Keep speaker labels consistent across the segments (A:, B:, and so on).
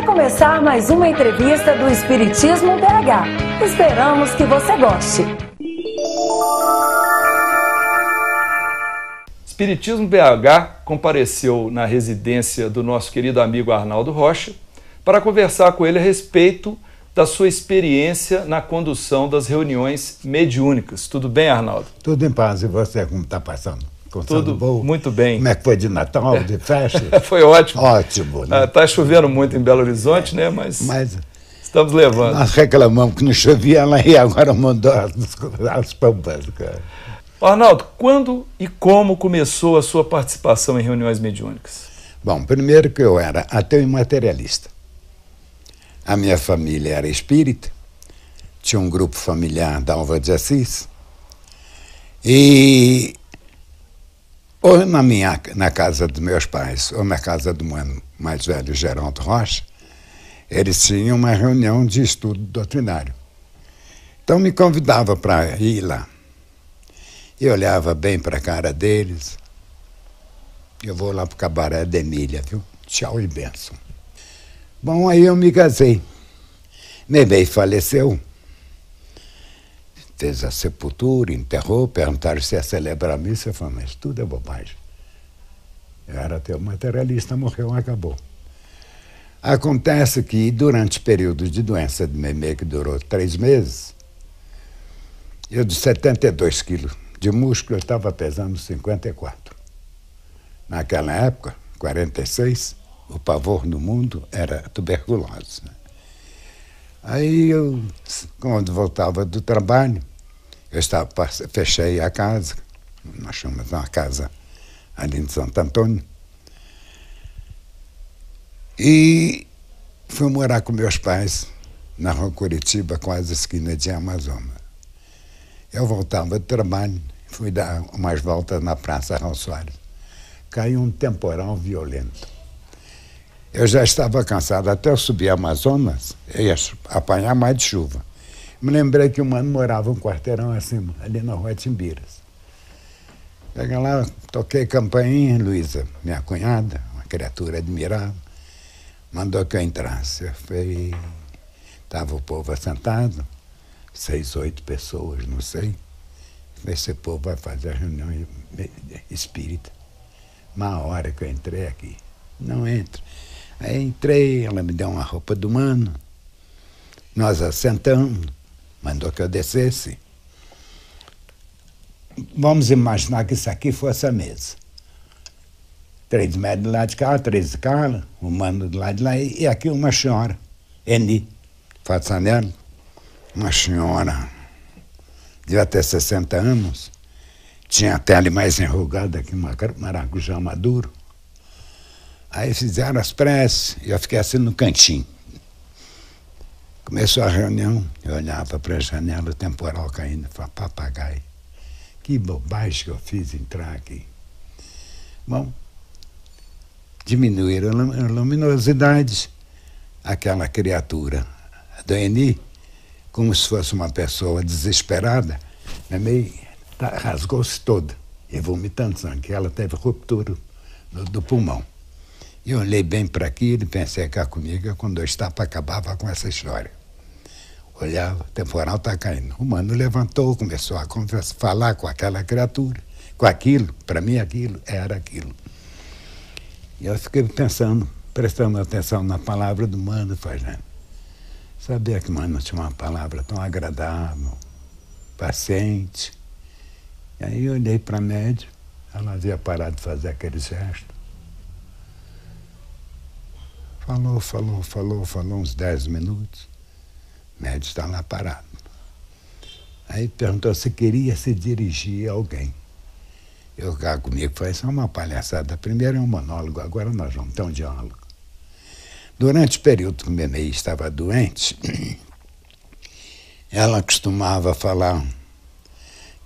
A: Vai começar mais uma entrevista do Espiritismo BH. Esperamos que você goste.
B: Espiritismo BH compareceu na residência do nosso querido amigo Arnaldo Rocha para conversar com ele a respeito da sua experiência na condução das reuniões mediúnicas. Tudo bem, Arnaldo?
C: Tudo em paz. E você, como está passando?
B: Tudo bom? muito bem.
C: Como é que foi de Natal, de festa?
B: foi ótimo.
C: Ótimo.
B: Está né? tá chovendo muito em Belo Horizonte, né? Mas,
C: Mas
B: estamos levando.
C: Nós reclamamos que não chovia lá e agora mandou as, as pampas, cara.
B: Arnaldo, quando e como começou a sua participação em reuniões mediúnicas?
C: Bom, primeiro que eu era ateu e materialista. A minha família era espírita, tinha um grupo familiar da Alva de Assis, e ou na minha na casa dos meus pais, ou na casa do meu mais velho Geraldo Rocha, eles tinham uma reunião de estudo doutrinário. Então me convidava para ir lá. E olhava bem para a cara deles. Eu vou lá para o cabaré de Emília, viu? Tchau e benção. Bom, aí eu me casei. Meu bem faleceu. Fez a sepultura, enterrou, perguntaram se ia celebrar a missa. Eu falei, mas tudo é bobagem. Eu era até materialista, morreu, acabou. Acontece que durante o período de doença de Memê, que durou três meses, eu de 72 quilos de músculo, eu estava pesando 54. Naquela época, 46, o pavor no mundo era tuberculose. Né? Aí eu, quando voltava do trabalho, eu estava, fechei a casa, nós chamamos uma casa ali em Santo Antônio, e fui morar com meus pais na rua Curitiba, quase esquina de Amazonas. Eu voltava do trabalho, fui dar umas voltas na Praça Raul Soares. Caiu um temporal violento. Eu já estava cansado, até eu subir Amazonas, eu ia apanhar mais de chuva. Me lembrei que o mano morava um quarteirão acima, ali na rua Timbiras. Cheguei lá, toquei campainha, Luísa, minha cunhada, uma criatura admirável, mandou que eu entrasse. Eu fui, estava o povo assentado, seis, oito pessoas, não sei. Esse povo vai fazer a reunião espírita. Uma hora que eu entrei aqui, não entra. Aí entrei, ela me deu uma roupa do mano, nós assentamos, mandou que eu descesse. Vamos imaginar que isso aqui fosse a mesa. Três médicos do lado de cá, três de cá, o mano do lado de lá, e aqui uma senhora, Eni, Façanello, uma senhora devia ter 60 anos, tinha a pele mais enrugada que maracujá maduro. Aí fizeram as preces e eu fiquei assim no cantinho. Começou a reunião, eu olhava para a janela, o temporal caindo, falava, papagaio, que bobagem que eu fiz entrar aqui. Bom, diminuíram a luminosidade, aquela criatura, a Doeni, como se fosse uma pessoa desesperada, né, meio tá, rasgou-se toda e vomitando sangue. Ela teve ruptura do, do pulmão. Eu olhei bem para aquilo e pensei cá comigo, quando eu estava acabava com essa história. Olhava, o temporal está caindo. O mano levantou, começou a conversar, falar com aquela criatura, com aquilo, para mim aquilo era aquilo. E eu fiquei pensando, prestando atenção na palavra do mano, fazendo. Sabia que Mano tinha uma palavra tão agradável, paciente. E aí eu olhei para a média, ela havia parado de fazer aquele gesto. Falou, falou, falou, falou uns dez minutos. Médio está lá parado. Aí perguntou se queria se dirigir a alguém. Eu cá comigo foi só uma palhaçada. Primeiro é um monólogo, agora nós vamos ter um diálogo. Durante o período que o Memei estava doente, ela costumava falar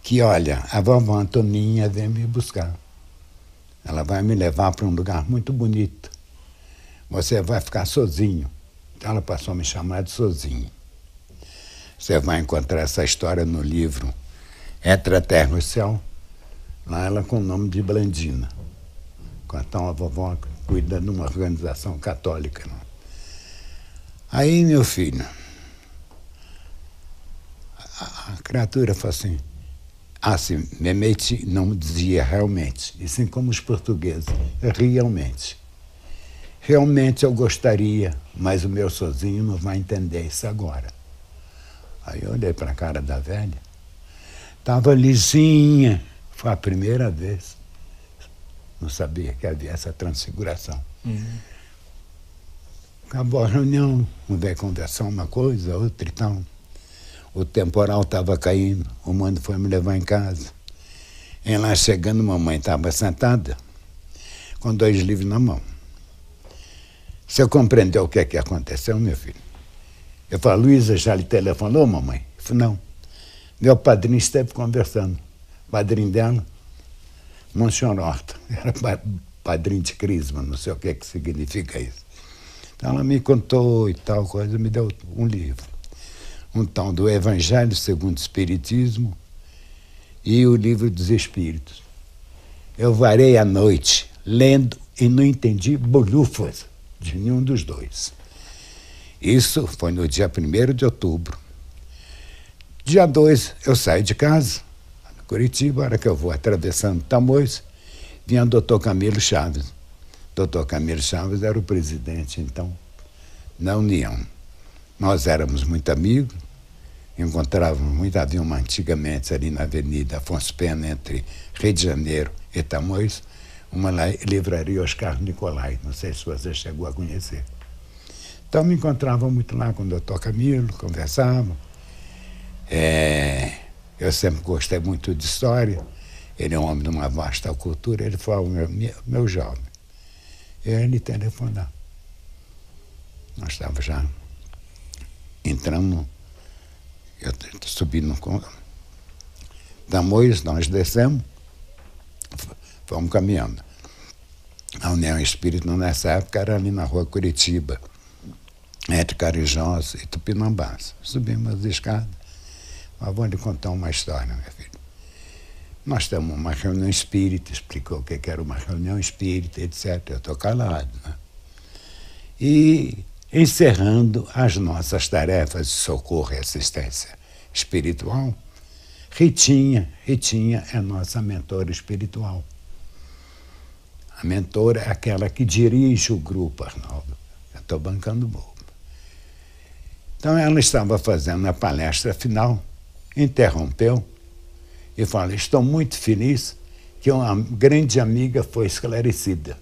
C: que, olha, a vovó Antoninha vem me buscar. Ela vai me levar para um lugar muito bonito. Você vai ficar sozinho. Então ela passou a me chamar de sozinho. Você vai encontrar essa história no livro Entre a Terra e o Céu. Lá ela com o nome de Blandina. Então a vovó cuida de uma organização católica. Não? Aí, meu filho, a, a criatura falou assim, assim, memete não dizia realmente, e sim como os portugueses, realmente. Realmente eu gostaria, mas o meu sozinho não vai entender isso agora. Aí eu olhei para a cara da velha, estava lisinha, foi a primeira vez. Não sabia que havia essa transfiguração. Uhum. Acabou a reunião, não veio conversar uma coisa, outra e tal. O temporal estava caindo, o mano foi me levar em casa. Em lá chegando, mamãe estava sentada com dois livros na mão. Você compreendeu o que é que aconteceu, meu filho? Eu falo, Luísa já lhe telefonou, mamãe? Eu falei, não. Meu padrinho esteve conversando. O padrinho dela, Monsenhor Horta, era padrinho de Crisma, não sei o que, é que significa isso. Então ela me contou e tal coisa, me deu um livro. Um tal do Evangelho segundo o Espiritismo e o Livro dos Espíritos. Eu varei a noite lendo e não entendi bolhufas de nenhum dos dois. Isso foi no dia 1 de outubro. Dia 2, eu saio de casa, Curitiba, hora que eu vou atravessando Tamoios, vinha o doutor Camilo Chaves. Doutor Camilo Chaves era o presidente, então, da União. Nós éramos muito amigos, encontrávamos muito, havia uma antigamente ali na Avenida Afonso Pena, entre Rio de Janeiro e Tamoios, uma livraria Oscar Nicolai, não sei se você chegou a conhecer. Então me encontrava muito lá com o doutor Camilo, conversava. É, eu sempre gostei muito de história. Ele é um homem de uma vasta cultura. Ele falou, meu, meu jovem, ele telefonar. Nós estávamos já entrando, eu subi no Tamoios, nós descemos, fomos caminhando. A União Espírita, nessa época, era ali na rua Curitiba, entre Carijós e Tupinambás. Subimos as escadas. Mas vou lhe contar uma história, meu filho. Nós temos uma reunião espírita, explicou o que era uma reunião espírita, etc. Eu estou calado. Né? E encerrando as nossas tarefas de socorro e assistência espiritual, Ritinha, Ritinha é nossa mentora espiritual. A mentora é aquela que dirige o grupo, Arnaldo. Eu estou bancando bobo. Então ela estava fazendo a palestra final, interrompeu e falou: Estou muito feliz que uma grande amiga foi esclarecida.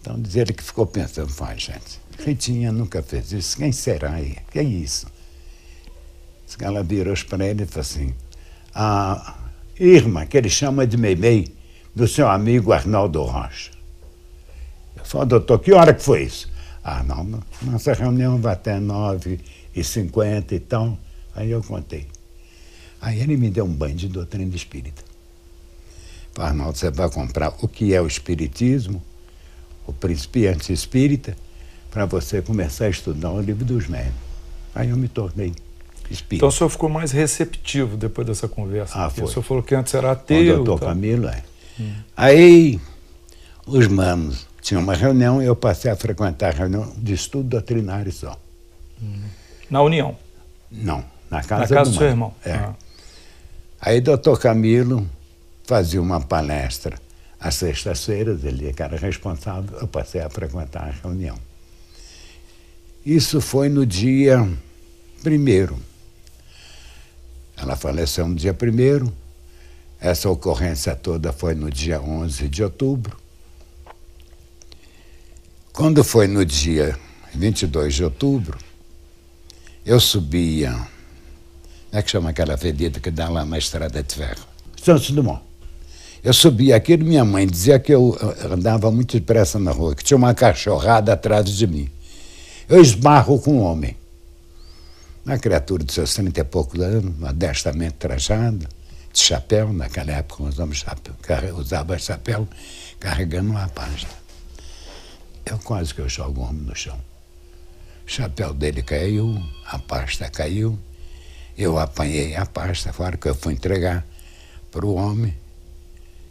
C: Então diz ele que ficou pensando: Vai, gente, Ritinha nunca fez isso, quem será aí? Que é isso? Ela virou para ele e falou assim: A Irma, que ele chama de Meimei, do seu amigo Arnaldo Rocha. Eu falei, doutor, que hora que foi isso? Ah, não, nossa reunião vai até nove e cinquenta e tal. Aí eu contei. Aí ele me deu um banho de doutrina espírita. Falei, Arnaldo, você vai comprar o que é o espiritismo, o principiante espírita, para você começar a estudar o livro dos médios. Aí eu me tornei espírita.
B: Então o senhor ficou mais receptivo depois dessa conversa.
C: Ah, foi.
B: O senhor falou que antes era ateu.
C: O doutor tá? Camilo, é. Aí os manos tinham uma reunião e eu passei a frequentar a reunião de estudo doutrinário só.
B: Na União?
C: Não, na casa,
B: na casa do,
C: do
B: seu irmão.
C: É. Ah. Aí doutor Camilo fazia uma palestra às sextas-feiras, ele era responsável, eu passei a frequentar a reunião. Isso foi no dia primeiro. Ela faleceu no dia primeiro, essa ocorrência toda foi no dia 11 de outubro. Quando foi no dia 22 de outubro, eu subia. Como é que chama aquela avenida que dá lá na estrada de ferro? Santos Dumont. Eu subia aquilo, minha mãe dizia que eu andava muito depressa na rua, que tinha uma cachorrada atrás de mim. Eu esbarro com um homem. Uma criatura de seus 30 e poucos anos, modestamente trajada de chapéu, naquela época usava chapéu, usava chapéu carregando uma página. Eu quase que eu jogo o homem no chão. O chapéu dele caiu, a pasta caiu, eu apanhei a pasta, fora que eu fui entregar para o homem.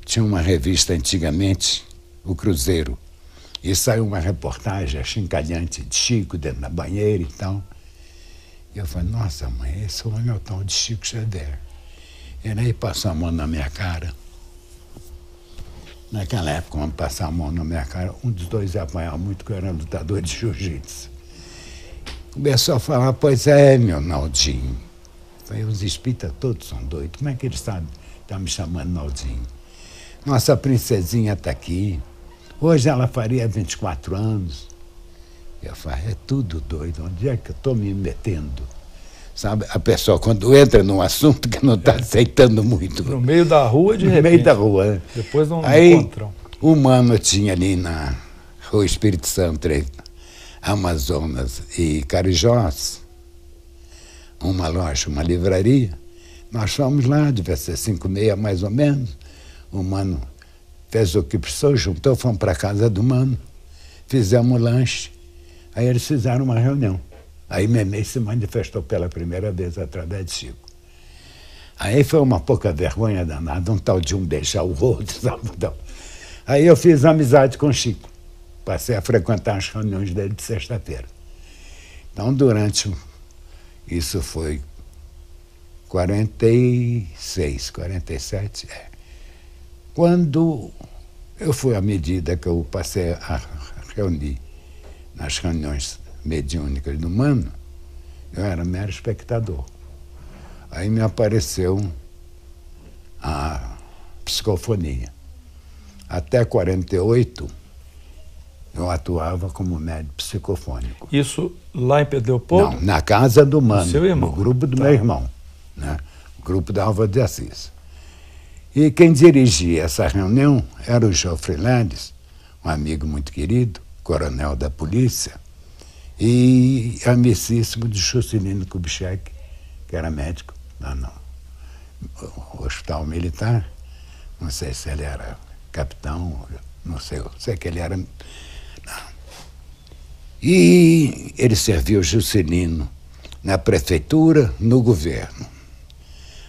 C: Tinha uma revista antigamente, o Cruzeiro, E saiu uma reportagem achincalhante de Chico dentro da banheira e tal. E eu falei, nossa mãe, esse homem é o tal de Chico Xavier. Ele aí passou a mão na minha cara. Naquela época, quando passar a mão na minha cara, um dos dois ia apanhar muito, que eu era lutador de jiu-jitsu. Começou a falar, pois é, meu Naldinho. Falei, os espíritas todos são doidos. Como é que eles sabem? Está me chamando Naldinho. Nossa princesinha está aqui. Hoje ela faria 24 anos. Eu falei, é tudo doido. Onde é que eu estou me metendo? Sabe, a pessoa quando entra num assunto que não está é. aceitando muito.
B: No meio da rua, de
C: no
B: repente.
C: No meio da rua. Né?
B: Depois não
C: Aí,
B: encontram.
C: O mano tinha ali na Rua Espírito Santo, Amazonas e Carijós, uma loja, uma livraria. Nós fomos lá, devia ser cinco e meia mais ou menos. O mano fez o que precisou, juntou, fomos para a casa do mano, fizemos lanche. Aí eles fizeram uma reunião. Aí Memei se manifestou pela primeira vez através de Chico. Aí foi uma pouca vergonha danada, um tal de um beijar o outro. Sabe? Aí eu fiz amizade com Chico. Passei a frequentar as reuniões dele de sexta-feira. Então, durante. Isso foi 46, 47. É. Quando eu fui à medida que eu passei a reunir nas reuniões mediúnicas do Mano, eu era mero espectador. Aí me apareceu a psicofonia. Até 48, eu atuava como médico psicofônico.
B: Isso lá em Pedro Leopoldo?
C: Não, na casa do Mano,
B: Seu irmão.
C: no grupo do
B: tá.
C: meu irmão, né? o grupo da Alva de Assis. E quem dirigia essa reunião era o Geoffrey Landes, um amigo muito querido, coronel da polícia, e amicíssimo de Juscelino Kubitschek, que era médico lá no Hospital Militar. Não sei se ele era capitão, não sei, sei que ele era. Não. E ele serviu Juscelino na prefeitura, no governo.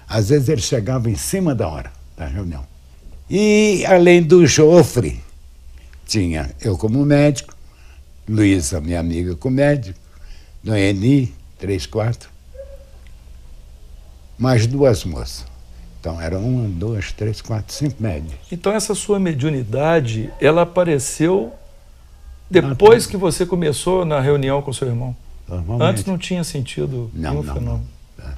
C: Às vezes ele chegava em cima da hora da reunião. E, além do Jofre, tinha eu como médico, Luísa, minha amiga com médico, Noemi, três, quatro, mais duas moças. Então eram uma, duas, três, quatro, cinco médicos.
B: Então essa sua mediunidade, ela apareceu depois ah, tá. que você começou na reunião com seu irmão? Antes não tinha sentido
C: não,
B: nenhum
C: não,
B: fenômeno.
C: Não. É.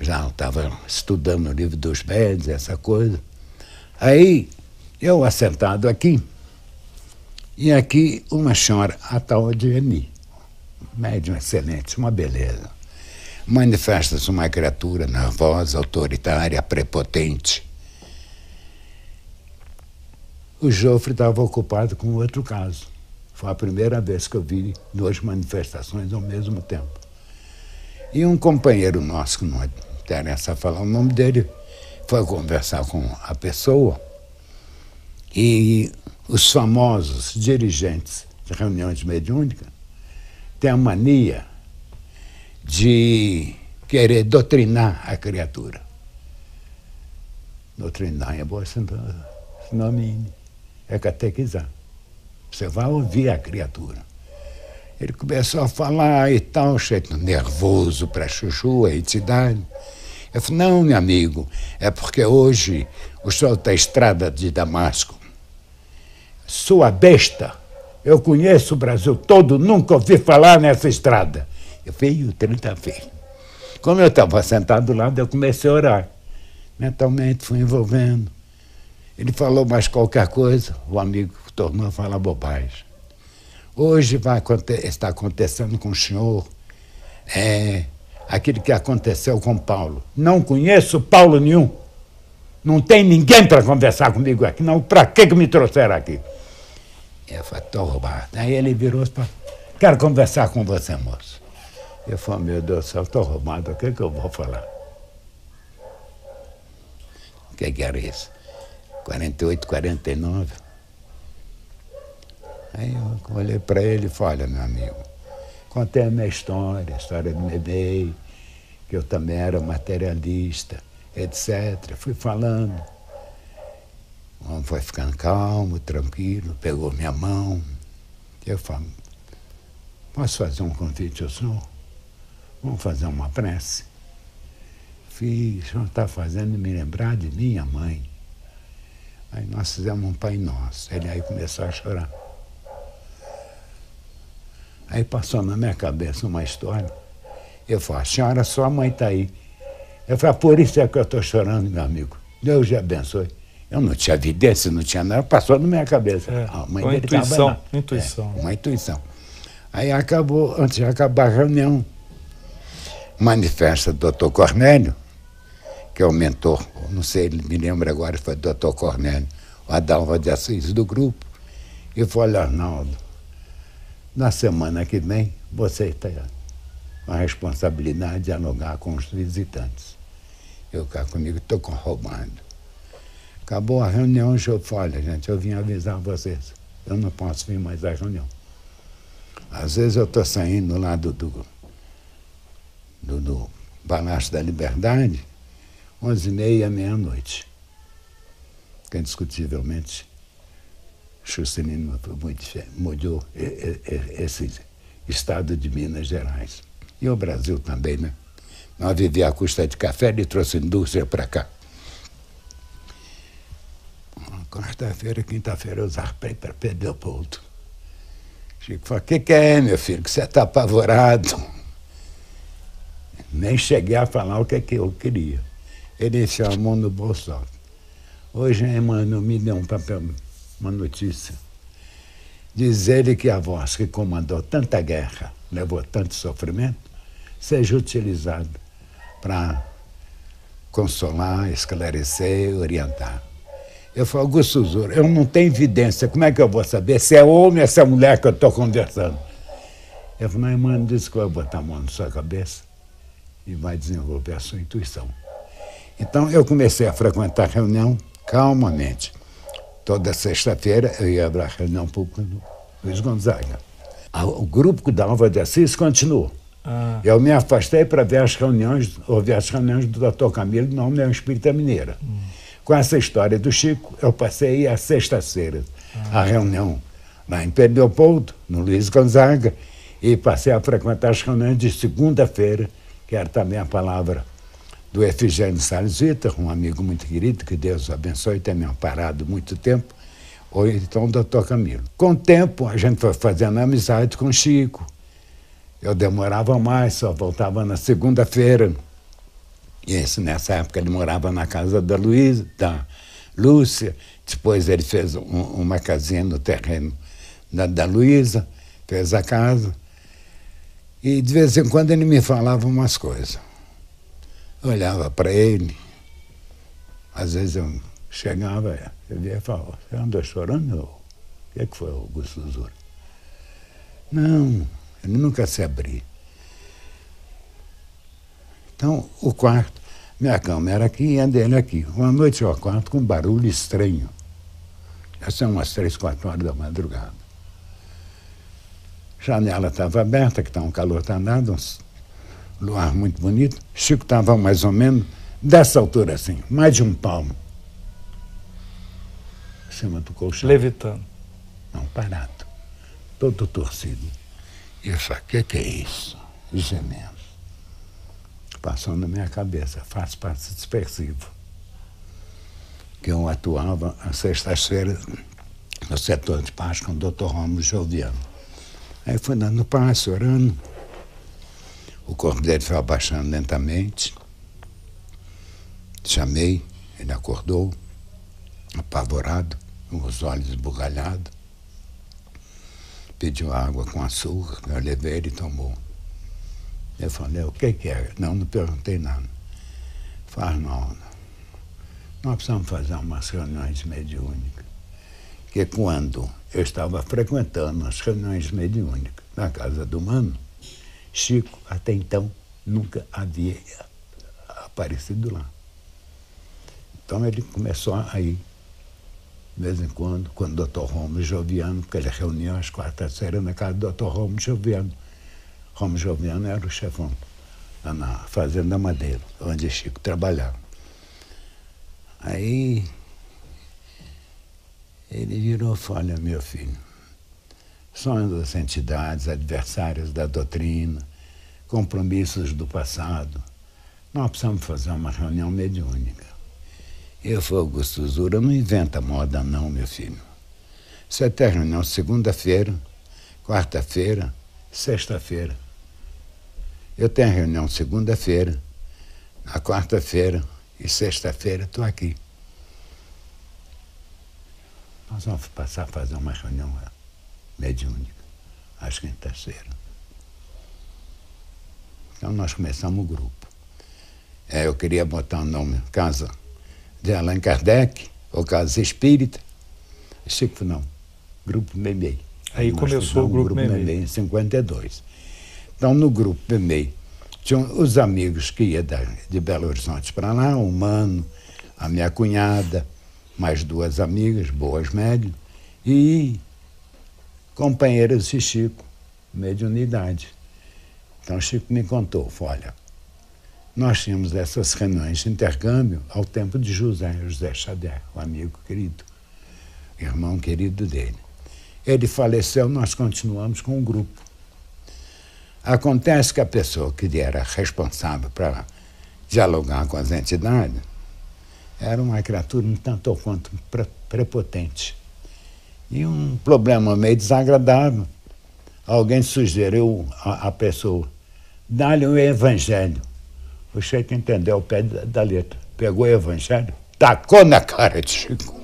C: Já estava estudando o livro dos médios, essa coisa. Aí, eu assentado aqui, e aqui uma senhora, a tal de Eni, médium excelente, uma beleza. Manifesta-se uma criatura nervosa, autoritária, prepotente. O Jofre estava ocupado com outro caso. Foi a primeira vez que eu vi duas manifestações ao mesmo tempo. E um companheiro nosso, que não interessa falar o nome dele, foi conversar com a pessoa e os famosos dirigentes de reuniões mediúnicas têm a mania de querer doutrinar a criatura. Doutrinar é boa nome é catequizar. Você vai ouvir a criatura. Ele começou a falar e tal, cheio nervoso para chuchu, a entidade. Eu falei, não, meu amigo, é porque hoje o senhor está estrada de Damasco sua besta. Eu conheço o Brasil todo, nunca ouvi falar nessa estrada. Eu veio 30 vezes. Como eu estava sentado do lado, eu comecei a orar. Mentalmente fui envolvendo. Ele falou mais qualquer coisa, o amigo tornou a falar bobagem. Hoje vai está acontecendo com o senhor é, aquilo que aconteceu com Paulo. Não conheço Paulo nenhum. Não tem ninguém para conversar comigo aqui. Não, para que, que me trouxeram aqui? Eu falei, roubado. Aí ele virou falou, quero conversar com você, moço. Eu falei, meu Deus do céu, estou roubado, o que, que eu vou falar? O que, que era isso? 48, 49. Aí eu olhei para ele e falei, olha, meu amigo, contei a minha história, a história do bebê, que eu também era materialista, etc. Fui falando. O homem foi ficando calmo, tranquilo, pegou minha mão, Eu falo, posso fazer um convite ao senhor? Vamos fazer uma prece? Fiz, o senhor está fazendo me lembrar de minha mãe. Aí nós fizemos um Pai Nosso. Ele aí começou a chorar. Aí passou na minha cabeça uma história. Eu falei, senhora, sua mãe está aí. Eu falei, por isso é que eu estou chorando, meu amigo. Deus te abençoe. Eu não tinha evidência, não tinha nada, passou na minha cabeça.
B: É, a mãe uma dele intuição, lá. intuição.
C: É, uma intuição. Aí acabou, antes de acabar a reunião, manifesta o doutor Cornélio, que é o mentor, não sei, me lembra agora, foi o doutor Cornélio, o Adalva de Assis do grupo, e falou, Arnaldo, na semana que vem você está com a responsabilidade de dialogar com os visitantes. Eu cá comigo estou roubando. Acabou a reunião, eu falei, gente, eu vim avisar vocês. Eu não posso vir mais à reunião. Às vezes eu estou saindo lá do, do, do, do Palácio da Liberdade, onze e meia, meia-noite. Que indiscutivelmente Juscelino mudou esse estado de Minas Gerais. E o Brasil também, né? Nós vivíamos à custa de café, ele trouxe indústria para cá. Quarta-feira, quinta-feira, eu zarpei para Pedro Leopoldo. Chico falou, o que, que é, meu filho, que você está apavorado? Nem cheguei a falar o que, que eu queria. Ele enfiou a mão no bolso. Hoje, Emmanuel me deu um papel, uma notícia. Diz ele que a voz que comandou tanta guerra, levou tanto sofrimento, seja utilizada para consolar, esclarecer, orientar. Eu falo, Augusto Zura, eu não tenho evidência, como é que eu vou saber se é homem ou se é mulher que eu estou conversando? Eu falei, mas irmã disse que vai botar a mão na sua cabeça e vai desenvolver a sua intuição. Então eu comecei a frequentar a reunião calmamente. Toda sexta-feira eu ia para a reunião pública do Luiz Gonzaga. O grupo da Alva de Assis continuou. Ah. Eu me afastei para ver as reuniões, ouvir as reuniões do Dr. Camilo na União Espírita Mineira. Hum. Com essa história do Chico, eu passei a sexta-feira, ah. a reunião lá em Pedro Leopoldo, no Luiz Gonzaga, e passei a frequentar as reuniões de segunda-feira, que era também a palavra do Efigênio Salles Vitor, um amigo muito querido, que Deus abençoe, tem me amparado muito tempo, ou então o doutor Camilo. Com o tempo, a gente foi fazendo amizade com o Chico, eu demorava mais, só voltava na segunda-feira. Esse, nessa época ele morava na casa da Luísa, da Lúcia. Depois ele fez um, uma casinha no terreno da, da Luísa, fez a casa. E de vez em quando ele me falava umas coisas. Eu olhava para ele, às vezes eu chegava, eu via e falava, você andou chorando? O que, é que foi, Augusto Zura? Não, ele nunca se abria. Então, o quarto, minha cama era aqui e a dele aqui. Uma noite eu quarto com um barulho estranho. Já são umas três, quatro horas da madrugada. Janela estava aberta, que estava um calor danado, um luar muito bonito. Chico estava mais ou menos dessa altura assim, mais de um palmo. Em cima do colchão.
B: Levitando.
C: Não, parado. Todo torcido. E eu falei, o que, que é isso? Gemendo. Passou na minha cabeça, faz parte dispersivo. Que eu atuava às sextas-feiras no setor de paz com o doutor Romulo Joviano. Aí fui dando passo, orando. O corpo dele foi abaixando lentamente. Chamei, ele acordou, apavorado, com os olhos esbugalhados pediu água com açúcar, eu levei, ele tomou. Eu falei, o que, que é? Não, não perguntei nada. Falei, não, nós precisamos fazer umas reuniões mediúnicas. Que quando eu estava frequentando as reuniões mediúnicas na casa do Mano, Chico, até então, nunca havia aparecido lá. Então ele começou a ir de vez em quando, quando o doutor Romo Joviano, porque ele reunia às quartas-feiras na casa do doutor Romo Joviano. Romo Joviano era o chefão lá na Fazenda Madeira, onde Chico trabalhava. Aí ele virou olha, meu filho, sonhos das entidades, adversários da doutrina, compromissos do passado. Nós precisamos fazer uma reunião mediúnica. Eu falei, Augusto não inventa moda não, meu filho. Você tem reunião segunda-feira, quarta-feira, sexta-feira. Eu tenho reunião segunda-feira, na quarta-feira e sexta-feira estou aqui. Nós vamos passar a fazer uma reunião mediúnica, às quintas-feiras. Então nós começamos o grupo. É, eu queria botar o nome Casa de Allan Kardec, ou Casa Espírita. Chico, não. Grupo Memei.
B: Aí, Aí começou o Grupo, grupo Memei.
C: Memei em 52. Então, no Grupo Memei, tinham os amigos que iam de Belo Horizonte para lá, o Mano, a minha cunhada, mais duas amigas, boas médias, e companheiras de Chico, mediunidade. Então Chico me contou, olha, nós tínhamos essas reuniões de intercâmbio ao tempo de José, José Xavier, o amigo querido, irmão querido dele. Ele faleceu, nós continuamos com o grupo. Acontece que a pessoa que era responsável para dialogar com as entidades era uma criatura um tanto ou quanto prepotente. E um problema meio desagradável. Alguém sugeriu à pessoa, dá-lhe o evangelho. O Sheik entendeu o pé da, letra. Pegou o evangelho, tacou na cara de Chico.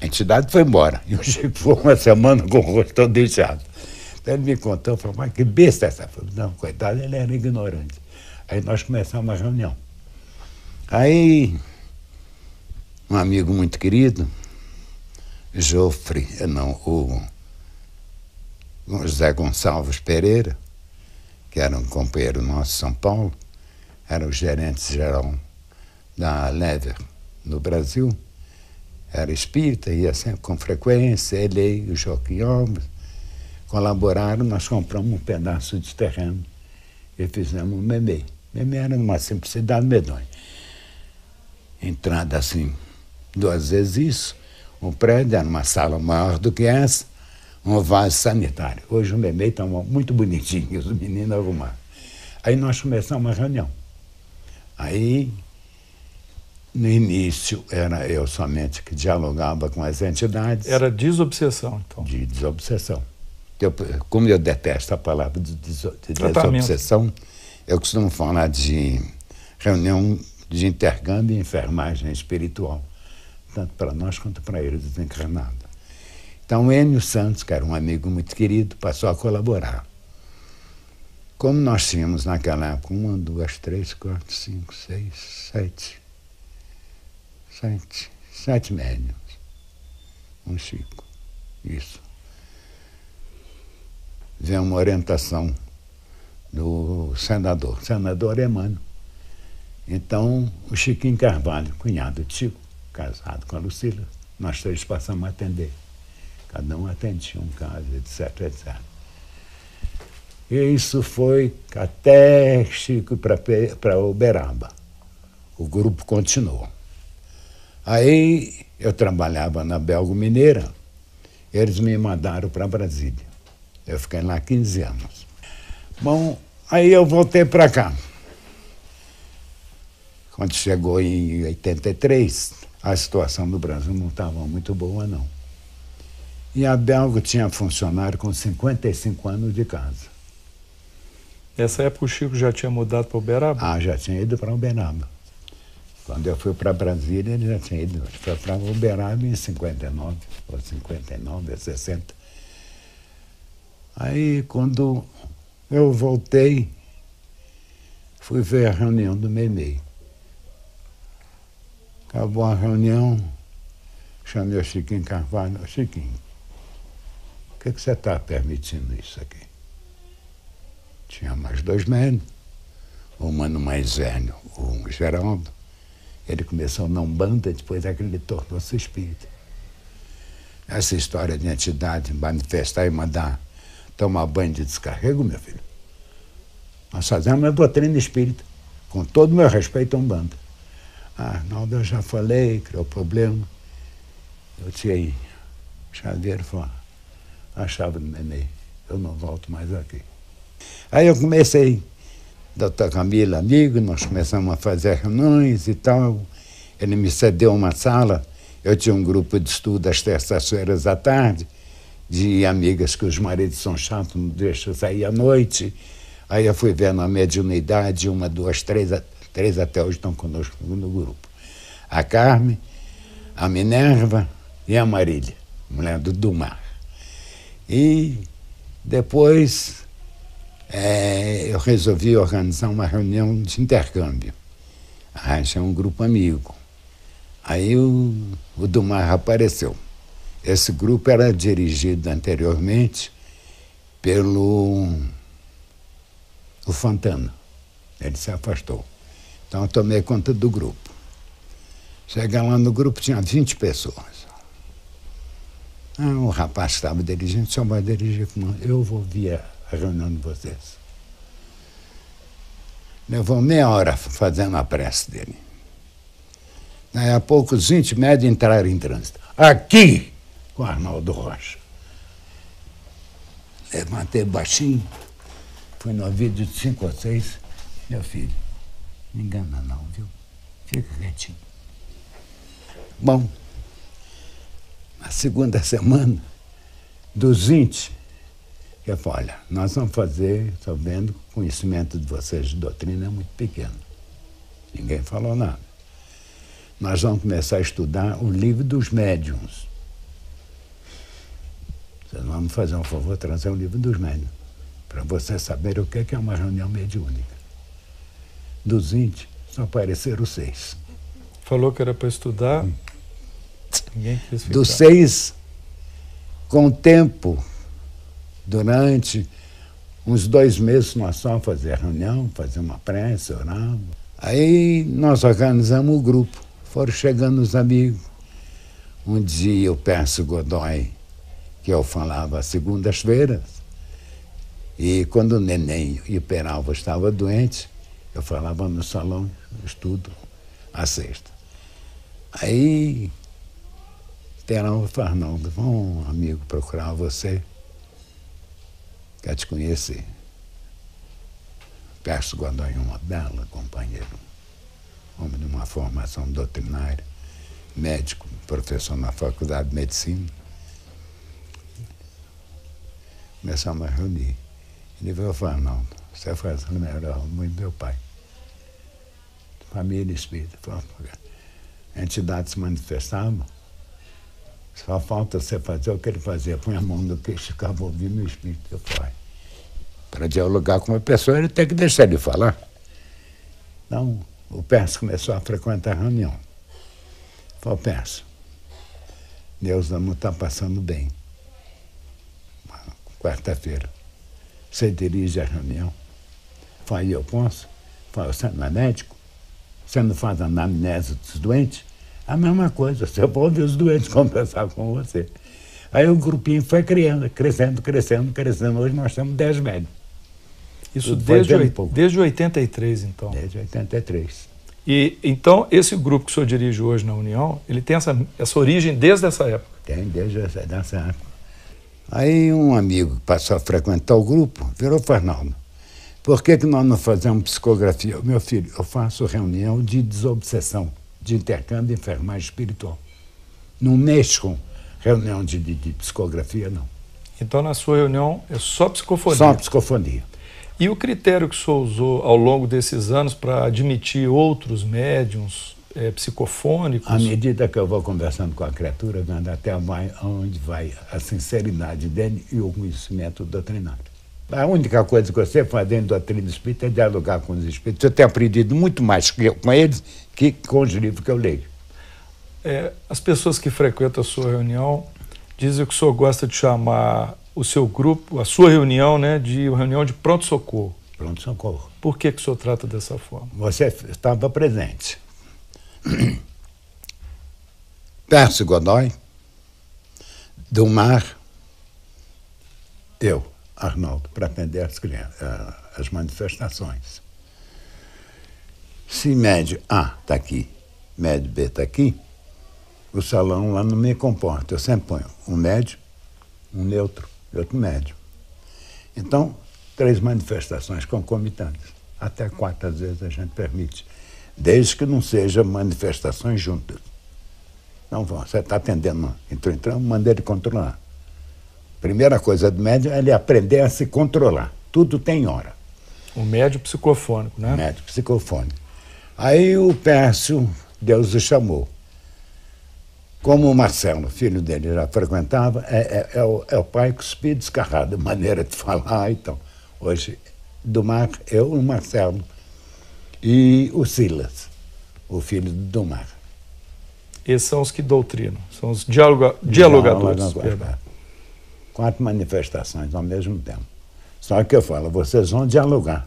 C: A entidade foi embora. E o Chico foi uma semana com o rosto todo inchado. Ele me contou, falou, mas que besta essa. Falei, não, coitado, ele era ignorante. Aí nós começamos a reunião. Aí, um amigo muito querido, Jofre, não, o José Gonçalves Pereira, que era um companheiro nosso de São Paulo, era o gerente geral da Lever no Brasil, era espírita, ia sempre com frequência, ele e o Joaquim Alves colaboraram, nós compramos um pedaço de terreno e fizemos um memei. Memei era numa simplicidade medonha. Entrada assim, duas vezes isso, o prédio era uma sala maior do que essa, um vaso sanitário. Hoje o Memei está muito bonitinho, os meninos arrumaram. Aí nós começamos uma reunião. Aí, no início, era eu somente que dialogava com as entidades.
B: Era desobsessão, então.
C: De desobsessão. Eu, como eu detesto a palavra de, de desobsessão, eu costumo falar de reunião de intercâmbio e enfermagem espiritual, tanto para nós quanto para eles desencarnados. Então, Enio Santos, que era um amigo muito querido, passou a colaborar. Como nós tínhamos naquela época uma, duas, três, quatro, cinco, seis, sete, sete, sete médiums. Um Chico. Isso. Vem uma orientação do senador, senador Emmanuel. Então, o Chiquinho Carvalho, cunhado de Chico, casado com a Lucila, nós três passamos a atender. Cada um atendia um caso, etc, etc. E isso foi até Chico para Uberaba. O grupo continuou. Aí eu trabalhava na Belgo Mineira, eles me mandaram para Brasília. Eu fiquei lá 15 anos. Bom, aí eu voltei para cá. Quando chegou em 83, a situação do Brasil não estava muito boa, não. E a Belgo tinha funcionário com 55 anos de casa.
B: Nessa época o Chico já tinha mudado para Uberaba?
C: Ah, já tinha ido para Uberaba. Quando eu fui para Brasília, ele já tinha ido para Uberaba em 59, ou 59, 60. Aí, quando eu voltei, fui ver a reunião do Memei. Acabou a reunião, chamei o Chiquinho Carvalho. Chiquinho, que, que você está permitindo isso aqui? Tinha mais dois médicos, o mano mais velho, o Geraldo. Ele começou na Umbanda, depois é que ele tornou-se espírita. Essa história de entidade manifestar e mandar tomar banho de descarrego, meu filho. Nós fazemos a doutrina espírita, com todo o meu respeito a Umbanda. Ah, Arnaldo, eu já falei, criou problema. Eu tinha Xavier falou, a chave do neném. Eu não volto mais aqui. Aí eu comecei, doutor Camila, amigo, nós começamos a fazer reuniões e tal. Ele me cedeu uma sala. Eu tinha um grupo de estudo às terças-feiras à tarde, de amigas que os maridos são chatos, não deixam sair à noite. Aí eu fui vendo a mediunidade, uma, duas, três, três até hoje estão conosco no grupo. A Carmen, a Minerva e a Marília, mulher do Dumar. E depois é, eu resolvi organizar uma reunião de intercâmbio. Arranjei um grupo amigo. Aí o, o Dumar apareceu. Esse grupo era dirigido anteriormente pelo o Fontana. Ele se afastou. Então eu tomei conta do grupo. Cheguei lá no grupo, tinha 20 pessoas. Ah, o rapaz estava dirigindo, só vai dirigir como eu vou vir a reunião de vocês. Levou meia hora fazendo a prece dele. Daí a pouco os 20 médios entraram em trânsito. Aqui, com Arnaldo Rocha. Levantei baixinho, fui no ouvido de cinco ou seis, meu filho, não engana não, viu? Fica quietinho. Bom, na segunda semana, dos 20, eu falei, olha, nós vamos fazer, estou vendo, o conhecimento de vocês de doutrina é muito pequeno. Ninguém falou nada. Nós vamos começar a estudar o livro dos médiums. Vocês vão me fazer um favor, trazer o livro dos médiums, para vocês saberem o que é uma reunião mediúnica. Dos 20, só apareceram seis.
B: Falou que era para estudar.
C: Ninguém quis ficar. Dos seis, com o tempo, durante uns dois meses, nós só fazer reunião, fazer uma prece, orar. Aí nós organizamos o grupo. Foram chegando os amigos. Um dia o Pércio Godoy, que eu falava segundas-feiras, e quando o neném e o Peralva estavam doentes, eu falava no salão, estudo, a sexta. Aí Peralva Arnaldo, vamos, amigo, procurar você. Quer te conhecer. Pércio Godoy é uma bela companheira, homem de uma formação doutrinária, médico, professor na faculdade de medicina. Começamos a reunir. Ele veio falou, Arnaldo, você faz o melhor muito meu pai família espírita. A entidade se manifestava, só falta você fazer o que ele fazia, põe a mão no queixo, ficava ouvindo o espírito. Eu falei, para dialogar com uma pessoa, ele tem que deixar ele falar. Então, o Pércio começou a frequentar a reunião. Falei, Pércio, Deus não está passando bem. Quarta-feira, você dirige a reunião. Falei, eu posso? Falei, você não é médico? Você não faz anamnese dos doentes? A mesma coisa, você pode ver os doentes conversar com você. Aí o grupinho foi criando, crescendo, crescendo, crescendo. Hoje nós temos 10 médicos.
B: Isso desde, oit desde 83, então?
C: Desde 83.
B: E então esse grupo que o senhor dirige hoje na União, ele tem essa, essa origem desde essa época?
C: Tem, desde essa, dessa época. Aí um amigo que passou a frequentar o grupo virou Fernando. Por que, que nós não fazemos psicografia? Meu filho, eu faço reunião de desobsessão, de intercâmbio de enfermagem espiritual. Não mexo com reunião de, de, de, psicografia, não.
B: Então, na sua reunião, é só psicofonia?
C: Só psicofonia.
B: E o critério que o senhor usou ao longo desses anos para admitir outros médiums é, psicofônicos?
C: À medida que eu vou conversando com a criatura, vendo até onde vai a sinceridade dele e o conhecimento doutrinário. A única coisa que você faz dentro do doutrina espírita é dialogar com os espíritos. Eu tenho aprendido muito mais com eles que com os livros que eu leio.
B: É, as pessoas que frequentam a sua reunião dizem que o senhor gosta de chamar o seu grupo, a sua reunião, né, de reunião de pronto-socorro.
C: Pronto-socorro.
B: Por que, que o senhor trata dessa forma?
C: Você estava presente. Pércio Godoy, do Mar, eu. Arnaldo, para atender as, as manifestações. Se médio A está aqui, médio B está aqui, o salão lá não me comporta. Eu sempre ponho um médio, um neutro e outro médium. Então, três manifestações concomitantes. Até quatro, às vezes, a gente permite, desde que não sejam manifestações juntas. Então, você está atendendo, entrou entrando, maneira de controlar. Primeira coisa do médium é ele aprender a se controlar. Tudo tem hora.
B: O médium psicofônico, né?
C: Médium psicofônico. Aí o Pércio, Deus o chamou. Como o Marcelo, filho dele, já frequentava, é, é, é, o, é o pai cuspido descarrado, maneira de falar. Então, hoje, do Mar, eu, o Marcelo e o Silas, o filho do Domar.
B: Esses são os que doutrinam, são os dialoga dialogadores.
C: Quatro manifestações ao mesmo tempo. Só que eu falo, vocês vão dialogar.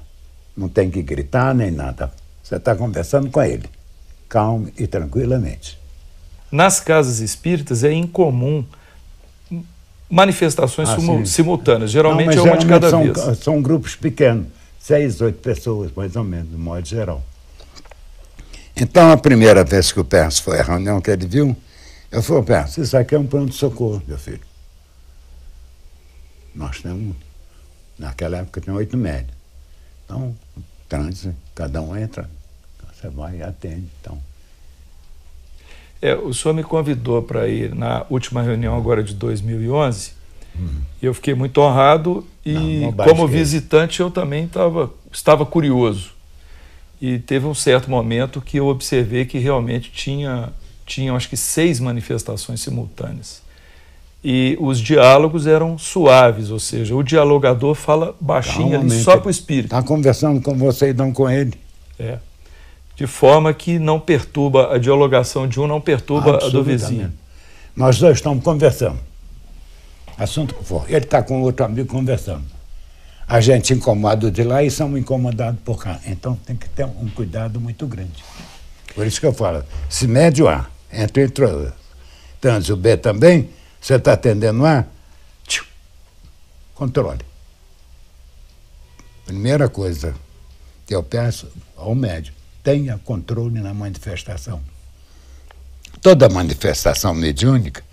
C: Não tem que gritar nem nada. Você está conversando com ele, calmo e tranquilamente.
B: Nas casas espíritas é incomum manifestações ah, simultâneas. Geralmente Não, é uma de cada
C: são,
B: vez.
C: São grupos pequenos, seis, oito pessoas, mais ou menos, de modo geral. Então, a primeira vez que o Pércio foi à reunião que ele viu, eu falei, Pércio, isso aqui é um pronto-socorro, meu filho. Nós temos, naquela época, tem oito médios. Então, trânsito, cada um entra, você vai e atende. Então,
B: é, o senhor me convidou para ir na última reunião agora de 2011 uhum. eu fiquei muito honrado e não, não como visitante eu também tava, estava curioso. E teve um certo momento que eu observei que realmente tinha, tinha acho que seis manifestações simultâneas. E os diálogos eram suaves, ou seja, o dialogador fala baixinho ali só para o espírito.
C: Está conversando com você e não com ele.
B: É de forma que não perturba a dialogação de um, não perturba a do vizinho.
C: Nós dois estamos conversando. Assunto que for. Ele está com outro amigo conversando. A gente incomoda de lá e somos incomodados por cá. Então tem que ter um cuidado muito grande. Por isso que eu falo, se médio A, entre, entre trans o B também, você está atendendo A, controle. Primeira coisa que eu peço ao médio, tenha controle na manifestação. Toda manifestação mediúnica,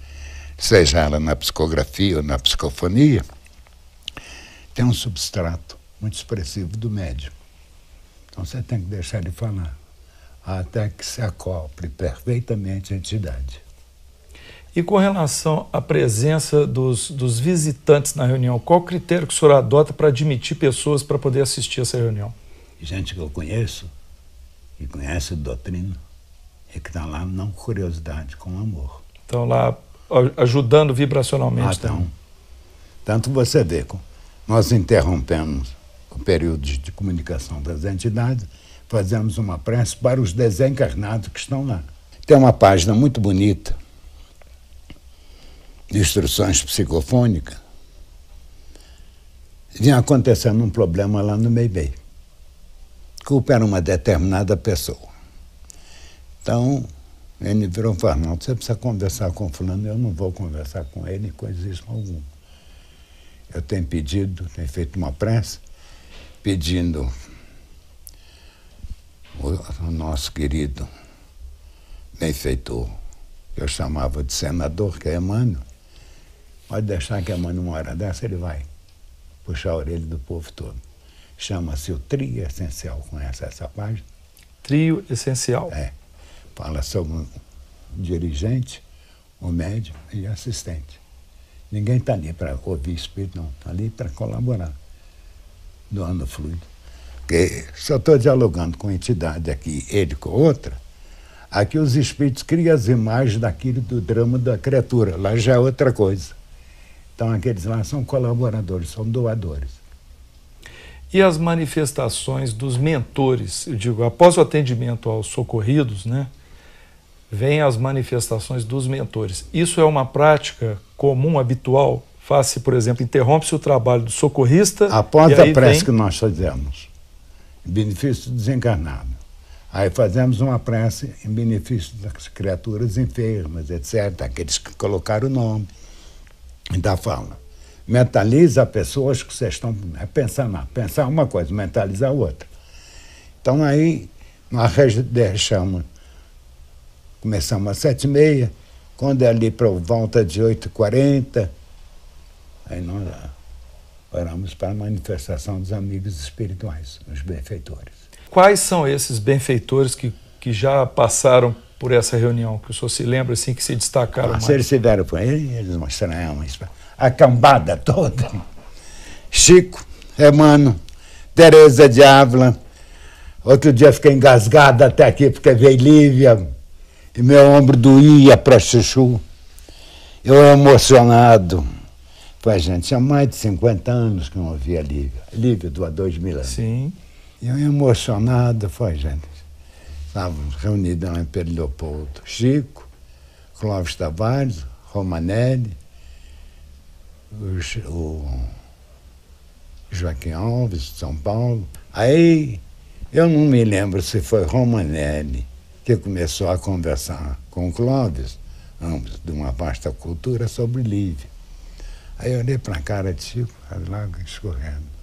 C: seja ela na psicografia ou na psicofonia, tem um substrato muito expressivo do médium. Então você tem que deixar ele falar, até que se acople perfeitamente a entidade.
B: E com relação à presença dos, dos visitantes na reunião, qual o critério que o senhor adota para admitir pessoas para poder assistir essa reunião?
C: Gente que eu conheço, e conhece a doutrina e que está lá não com curiosidade, com amor.
B: Estão lá ajudando vibracionalmente. Ah,
C: então, tanto você vê, nós interrompemos o período de comunicação das entidades, fazemos uma prece para os desencarnados que estão lá. Tem uma página muito bonita de instruções psicofônicas. Vinha acontecendo um problema lá no Meibei culpa era uma determinada pessoa. Então, ele virou e falou, não, você precisa conversar com fulano, eu não vou conversar com ele, coisíssimo algum. Eu tenho pedido, tenho feito uma prece, pedindo o, o nosso querido benfeitor, que eu chamava de senador, que é Emmanuel, pode deixar que Emmanuel uma hora dessa ele vai puxar a orelha do povo todo. Chama-se o Trio Essencial. Conhece essa página?
B: Trio Essencial.
C: É. Fala sobre o dirigente, o médium e assistente. Ninguém está ali para ouvir espírito, não. Está ali para colaborar, doando fluido. Porque se eu estou dialogando com entidade aqui, ele com outra, aqui os espíritos criam as imagens daquilo do drama da criatura. Lá já é outra coisa. Então aqueles lá são colaboradores, são doadores.
B: E as manifestações dos mentores, eu digo, após o atendimento aos socorridos, né, vêm as manifestações dos mentores. Isso é uma prática comum, habitual? Faz-se, por exemplo, interrompe-se o trabalho do socorrista.
C: Após a prece vem... que nós fazemos, em benefício do desencarnado, aí fazemos uma prece em benefício das criaturas enfermas, etc., aqueles que colocaram o nome. Ainda fala mentaliza pessoas que vocês estão é pensando, pensar uma coisa, mentalizar outra. Então aí nós deixamos, começamos às sete e meia, quando é ali para volta de oito e quarenta, Aí nós oramos para a manifestação dos amigos espirituais, os benfeitores.
B: Quais são esses benfeitores que, que já passaram por essa reunião, que o senhor se lembra assim, que se destacaram ah, mais?
C: Se eles estiveram por aí, eles mostraram a cambada toda. Chico, Emano, Tereza de Ávila. Outro dia fiquei engasgada até aqui porque veio Lívia e meu ombro doía para chuchu. Eu emocionado. Pois, gente, tinha mais de 50 anos que eu não via Lívia. Lívia do há dois mil anos.
B: Sim.
C: E eu emocionado, foi, gente. Estávamos reunidos lá em Pedro Leopoldo. Chico, Clóvis Tavares, Romanelli, o, o Joaquim Alves, de São Paulo. Aí, eu não me lembro se foi Romanelli que começou a conversar com o Clóvis, ambos de uma vasta cultura, sobre Lívia. Aí eu olhei para a cara de Chico, as lágrimas escorrendo.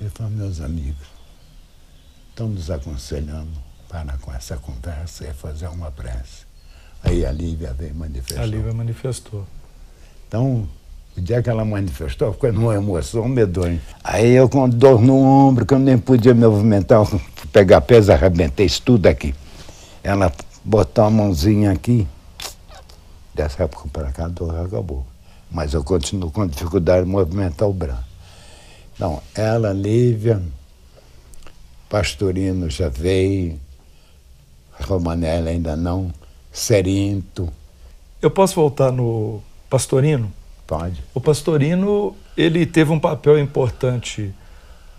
C: Ele falou, meus amigos, estão nos aconselhando para com essa conversa e fazer uma prece. Aí a Lívia veio manifestar.
B: A Lívia manifestou.
C: Então, o dia que ela manifestou, ficou numa emoção medonha. Aí eu com dor no ombro, que eu nem podia me movimentar, pegar peso, arrebentei isso tudo aqui. Ela botou a mãozinha aqui, dessa época para cá a dor acabou. Mas eu continuo com dificuldade de movimentar o braço. Então, ela, Lívia, Pastorino já veio, Romanelli ainda não, Serinto.
B: Eu posso voltar no Pastorino?
C: Pode.
B: O Pastorino, ele teve um papel importante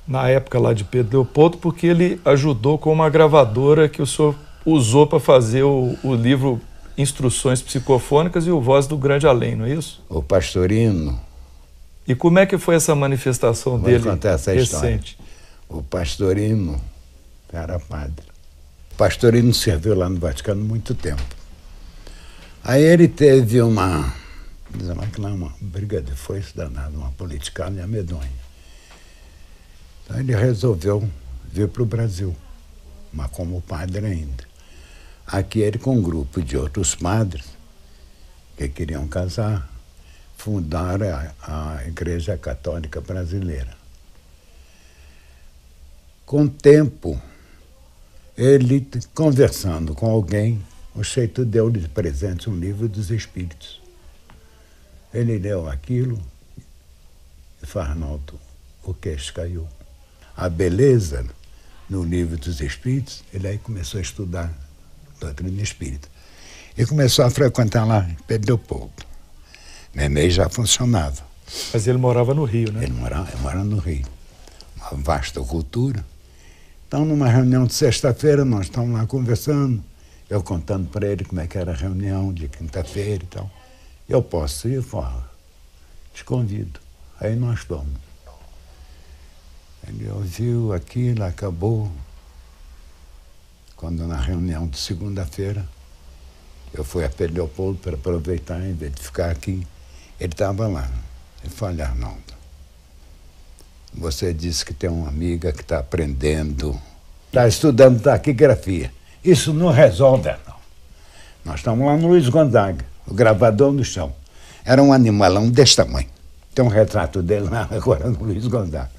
B: na época lá de Pedro Leopoldo, porque ele ajudou com uma gravadora que o senhor usou para fazer o, o, livro Instruções Psicofônicas e o Voz do Grande Além, não é isso?
C: O Pastorino.
B: E como é que foi essa manifestação
C: Vou
B: dele
C: contar essa
B: recente?
C: História. O Pastorino era padre. O Pastorino serviu lá no Vaticano muito tempo. Aí ele teve uma Dizem lá que lá é uma briga de foice danada, uma politicagem medonha. Então ele resolveu vir para o Brasil, mas como padre ainda. Aqui ele com um grupo de outros padres que queriam casar, fundaram a, a Igreja Católica Brasileira. Com o tempo, ele conversando com alguém, o Cheito deu-lhe de presente um livro dos Espíritos. Ele leu aquilo e Farnaldo, o queixo caiu. A beleza no livro dos Espíritos, ele aí começou a estudar doutrina espírita. E começou a frequentar lá Pedro Leopoldo. Nenê já funcionava.
B: Mas ele morava no Rio, né?
C: Ele morava, ele morava no Rio. Uma vasta cultura. Então, numa reunião de sexta-feira, nós estamos lá conversando, eu contando para ele como é que era a reunião de quinta-feira e tal. Eu posso ir? Fala. Te convido. Aí nós fomos. Ele ouviu aquilo, acabou. Quando na reunião de segunda-feira, eu fui a Pedro Leopoldo para aproveitar, em vez de ficar aqui, ele estava lá. Ele falou, Arnaldo, você disse que tem uma amiga que está aprendendo, está estudando taquigrafia. Isso não resolve, não. Nós estamos lá no Luiz Gonzaga o gravador no chão. Era um animalão desse tamanho. Tem um retrato dele lá agora no Luiz Gonzaga.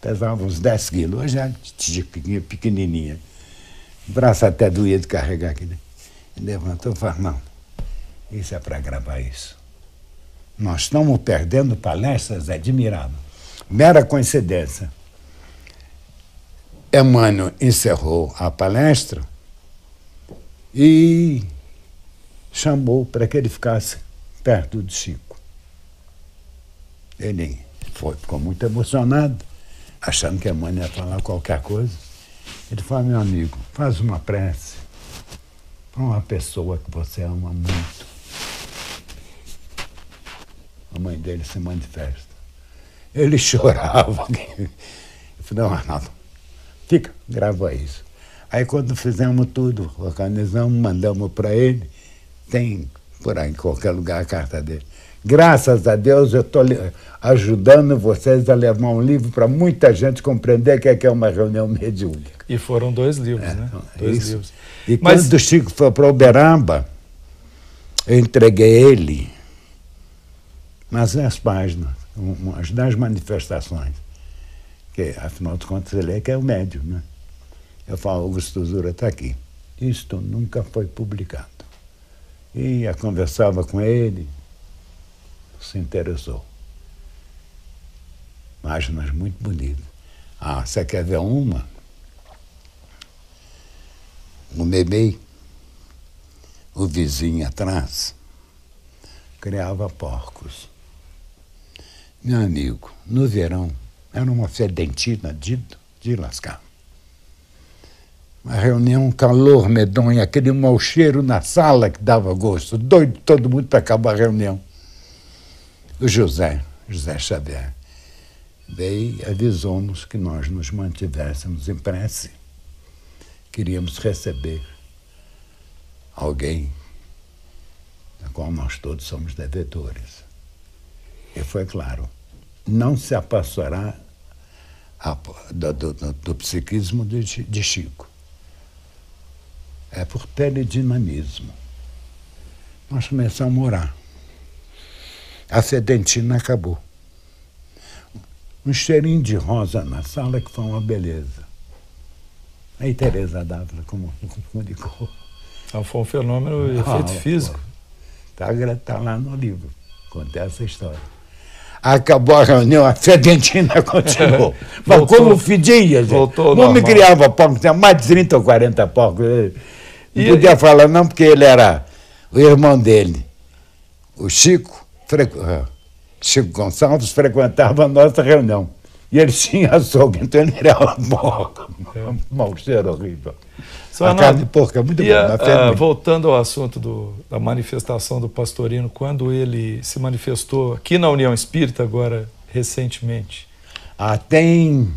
C: Pesava uns 10 quilos, hoje é pequenininha. O braço até doía de carregar aqui. Né? Levantou e falou, não, isso é para gravar isso. Nós estamos perdendo palestras admiráveis. Mera coincidência. Emmanuel encerrou a palestra e chamou para que ele ficasse perto de Chico. Ele foi, ficou muito emocionado, achando que a mãe ia falar qualquer coisa. Ele falou, meu amigo, faz uma prece para uma pessoa que você ama muito. A mãe dele se manifesta. Ele chorava. Eu falei, não, Arnaldo, fica, grava isso. Aí quando fizemos tudo, organizamos, mandamos para ele, tem por aí, em qualquer lugar, a carta dele. Graças a Deus, eu estou ajudando vocês a levar um livro para muita gente compreender o que é, que é uma reunião mediúnica.
B: E foram dois livros, é, né? Então, dois
C: isso. livros. E Mas... quando o Chico foi para Uberaba, eu entreguei ele Mas as páginas, umas das manifestações, que afinal de contas ele é que é o médium, né? Eu falo, Augusto Zura está aqui. Isto nunca foi publicado. E eu conversava com ele, se interessou. Páginas muito bonitas. Ah, você quer ver uma? O bebê, o vizinho atrás, criava porcos. Meu amigo, no verão, era uma fedentina de, de lascar. Uma reunião, um calor medonho, aquele mau cheiro na sala que dava gosto. Doido todo mundo para acabar a reunião. O José, José Xavier, veio e avisou-nos que nós nos mantivéssemos em prece. Queríamos receber alguém da qual nós todos somos devedores. E foi claro, não se afastará do, do, do, psiquismo de, de Chico. É por teledinamismo. Nós começamos a morar. A sedentina acabou. Um cheirinho de rosa na sala que foi uma beleza. Aí Tereza Dávila comunicou.
B: Então foi um fenômeno, ah, efeito físico.
C: Está tá lá no livro, conta essa história. Acabou a reunião, a fedentina continuou. Mas voltou, como fedia, voltou não me criava porco, tinha mais de 30 ou 40 porcos. Não e, podia e... falar não, porque ele era o irmão dele. O Chico, ah, Chico Gonçalves, frequentava a nossa reunião. E ele tinha açougue, então ele era. Um mau cheiro horrível.
B: Só a carne de porco é muito boa. Uh, voltando ao assunto do, da manifestação do Pastorino, quando ele se manifestou aqui na União Espírita, agora recentemente.
C: Ah, tem.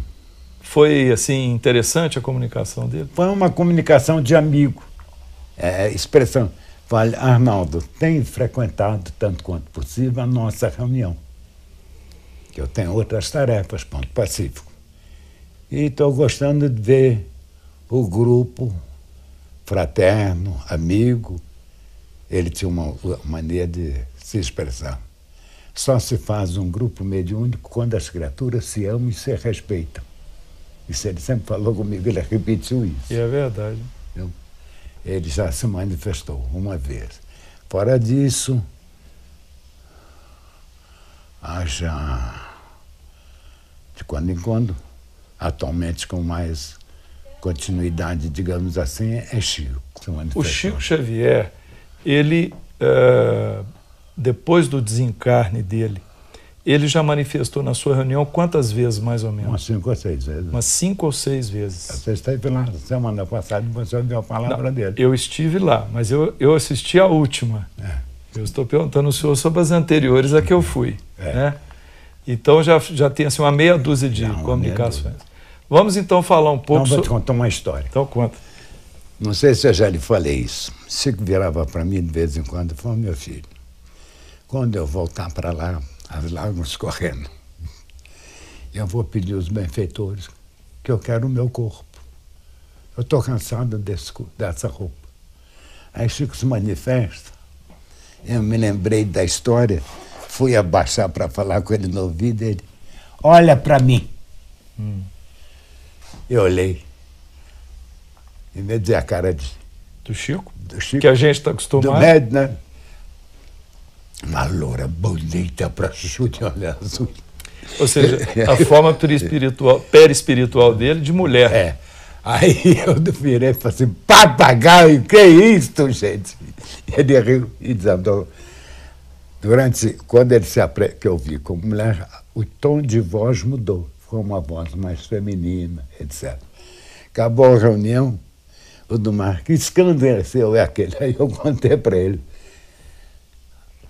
B: Foi assim interessante a comunicação dele?
C: Foi uma comunicação de amigo. É, expressão. Fale, Arnaldo, tem frequentado tanto quanto possível a nossa reunião. Que eu tenho outras tarefas, ponto pacífico. E estou gostando de ver o grupo fraterno, amigo. Ele tinha uma maneira de se expressar. Só se faz um grupo mediúnico quando as criaturas se amam e se respeitam. Isso ele sempre falou comigo, ele repetiu isso.
B: E é verdade.
C: Ele já se manifestou uma vez. Fora disso, haja de quando em quando, atualmente com mais continuidade, digamos assim, é Chico.
B: O Chico Xavier, ele, uh, depois do desencarne dele, ele já manifestou na sua reunião quantas vezes, mais ou menos?
C: Umas cinco ou seis vezes.
B: Umas cinco ou seis vezes.
C: Você esteve lá semana passada e você ouviu a palavra
B: Não,
C: dele.
B: Eu estive lá, mas eu, eu assisti a última. É. Eu estou perguntando ao senhor sobre as anteriores a que eu fui. É. Né? Então já, já tem assim, uma meia dúzia de Não, comunicações. Vamos então falar um pouco.
C: Não, vou te contar uma história.
B: Então conta.
C: Não sei se eu já lhe falei isso. Chico virava para mim de vez em quando e falou: meu filho, quando eu voltar para lá, as lágrimas correndo, eu vou pedir aos benfeitores que eu quero o meu corpo. Eu estou cansado desse, dessa roupa. Aí Chico se manifesta. Eu me lembrei da história, fui abaixar para falar com ele no ouvido. Ele, olha para mim. Hum. Eu olhei. E me dizia a cara de.
B: Do Chico?
C: Do Chico.
B: Que a gente está acostumado.
C: Do médio, né? Uma loura bonita para chute olhar azul.
B: Ou seja, a forma perispiritual, perispiritual dele de mulher.
C: É. Aí eu virei e falei assim, papagaio, que é isso, gente? Ele riu e desandou. Durante, quando ele se apre... que eu vi como mulher, o tom de voz mudou com uma voz mais feminina, etc. Acabou a reunião, o do Marquinhos escandeceu é aquele. Aí eu contei para ele.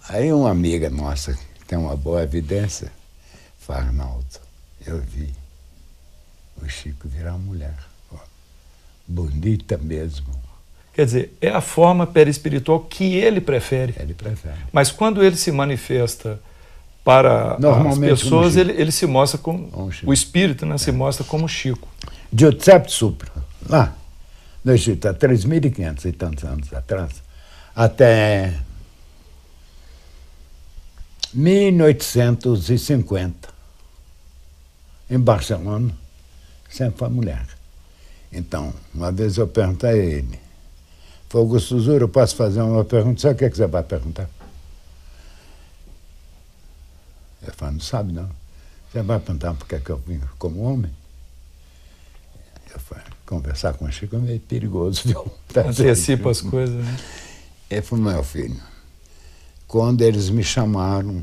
C: Aí uma amiga nossa, que tem uma boa evidência, fala, Arnaldo, eu vi o Chico virar mulher. Bonita mesmo.
B: Quer dizer, é a forma perispiritual que ele prefere.
C: Ele prefere.
B: Mas quando ele se manifesta para as pessoas, ele, ele se mostra como. como o espírito né, é. se mostra como Chico.
C: Giuseppe Supra, lá no Egito, há 3.500 e tantos anos atrás, até 1850. Em Barcelona, sempre foi mulher. Então, uma vez eu perguntei a ele, foi Augusto Zura, eu posso fazer uma pergunta, sabe o que, é que você vai perguntar? Ele falou, não sabe não. Você vai perguntar por que, é que eu vim como homem? Eu falei, conversar com o Chico é meio perigoso, viu?
B: Antecipa as coisas, né?
C: Ele falou, meu filho, quando eles me chamaram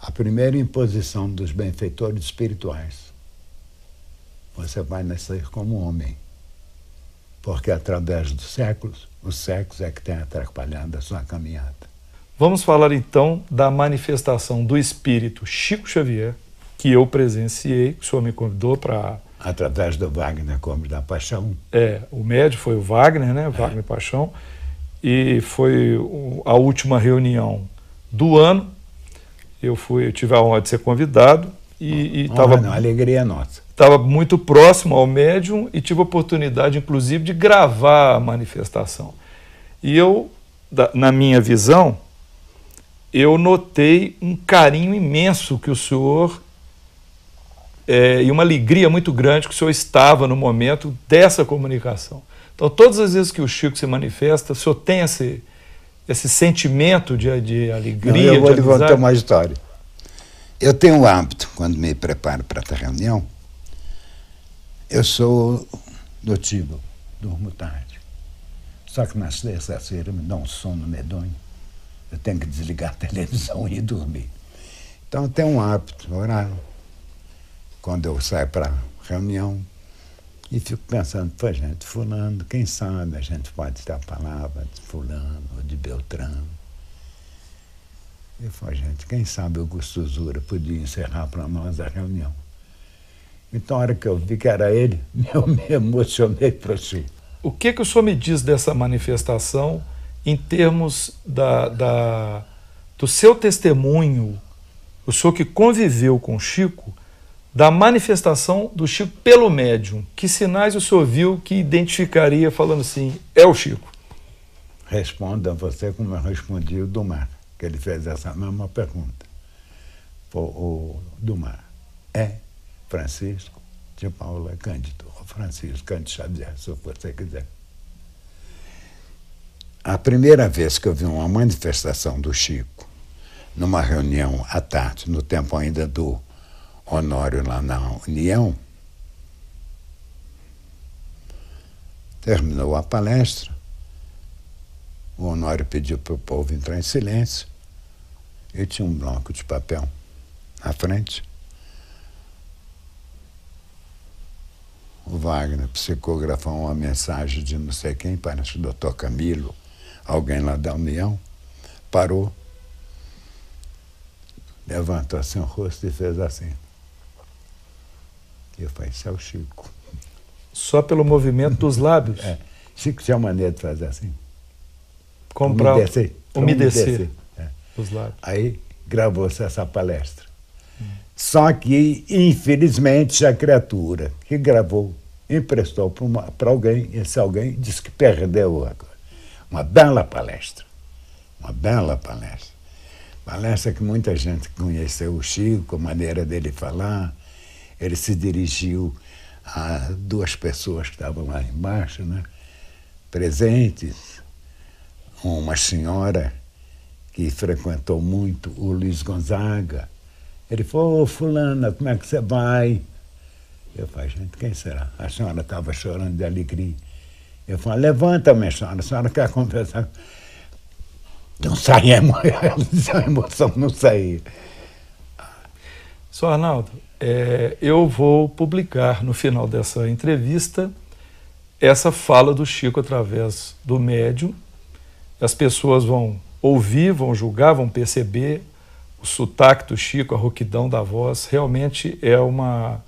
C: a primeira imposição dos benfeitores espirituais, você vai nascer como homem. Porque através dos séculos, os séculos é que tem atrapalhado a sua caminhada.
B: Vamos falar então da manifestação do espírito Chico Xavier, que eu presenciei, que o senhor me convidou para.
C: Através do Wagner Gomes da Paixão.
B: É, o médio foi o Wagner, né? Wagner é. Paixão. E foi a última reunião do ano. Eu fui, eu tive a honra de ser convidado e estava.
C: Alegria nossa.
B: Estava muito próximo ao médium e tive a oportunidade, inclusive, de gravar a manifestação. E eu, na minha visão, eu notei um carinho imenso que o senhor é, e uma alegria muito grande que o senhor estava no momento dessa comunicação. Então, todas as vezes que o Chico se manifesta, o senhor tem esse, esse sentimento de, de alegria.
C: Não, eu vou lhe contar uma história. Eu tenho o hábito, quando me preparo para essa reunião, eu sou do tipo, durmo tarde. Só que nas terças-feiras me dá um sono medonho. Eu tenho que desligar a televisão e dormir. Então eu tenho um hábito, orar. Quando eu saio para reunião, e fico pensando, pô, gente, fulano, quem sabe a gente pode ter a palavra de fulano ou de Beltrano. Eu falei, gente, quem sabe Augusto Zura podia encerrar para nós a reunião. Então, a hora que eu vi que era ele, eu me emocionei para si.
B: O que, que o senhor me diz dessa manifestação em termos da, da, do seu testemunho, o senhor que conviveu com Chico, da manifestação do Chico pelo médium? Que sinais o senhor viu que identificaria falando assim, é o Chico?
C: Responda você como eu respondi o do Mar que ele fez essa mesma pergunta. O, o Dumar é Francisco de Paula Cândido, ou Francisco Cândido Xavier, se você quiser. A primeira vez que eu vi uma manifestação do Chico, numa reunião à tarde, no tempo ainda do Honório lá na União, terminou a palestra, o Honório pediu para o povo entrar em silêncio. Eu tinha um bloco de papel na frente. O Wagner psicografou uma mensagem de não sei quem, parece o doutor Camilo, alguém lá da União, parou, levantou assim o rosto e fez assim. Eu falei, isso é o Chico.
B: Só pelo movimento dos lábios?
C: É. Chico tinha maneira de fazer assim.
B: Comprar,
C: umedecer.
B: Umedecer, umedecer. É. os lábios.
C: Aí gravou-se essa palestra. Hum. Só que, infelizmente, a criatura que gravou emprestou para alguém, esse alguém disse que perdeu agora. Uma bela palestra. Uma bela palestra. Palestra que muita gente conheceu o Chico, a maneira dele falar. Ele se dirigiu a duas pessoas que estavam lá embaixo, né? presentes, uma senhora que frequentou muito o Luiz Gonzaga. Ele falou, ô fulana, como é que você vai? Eu falei, gente, quem será? A senhora estava chorando de alegria. Eu falei, levanta, minha senhora, a senhora quer conversar. Não saía a emoção, não saía.
B: Sr. Arnaldo, é, eu vou publicar no final dessa entrevista essa fala do Chico através do médium as pessoas vão ouvir, vão julgar, vão perceber o sotaque do Chico, a rouquidão da voz. Realmente é uma,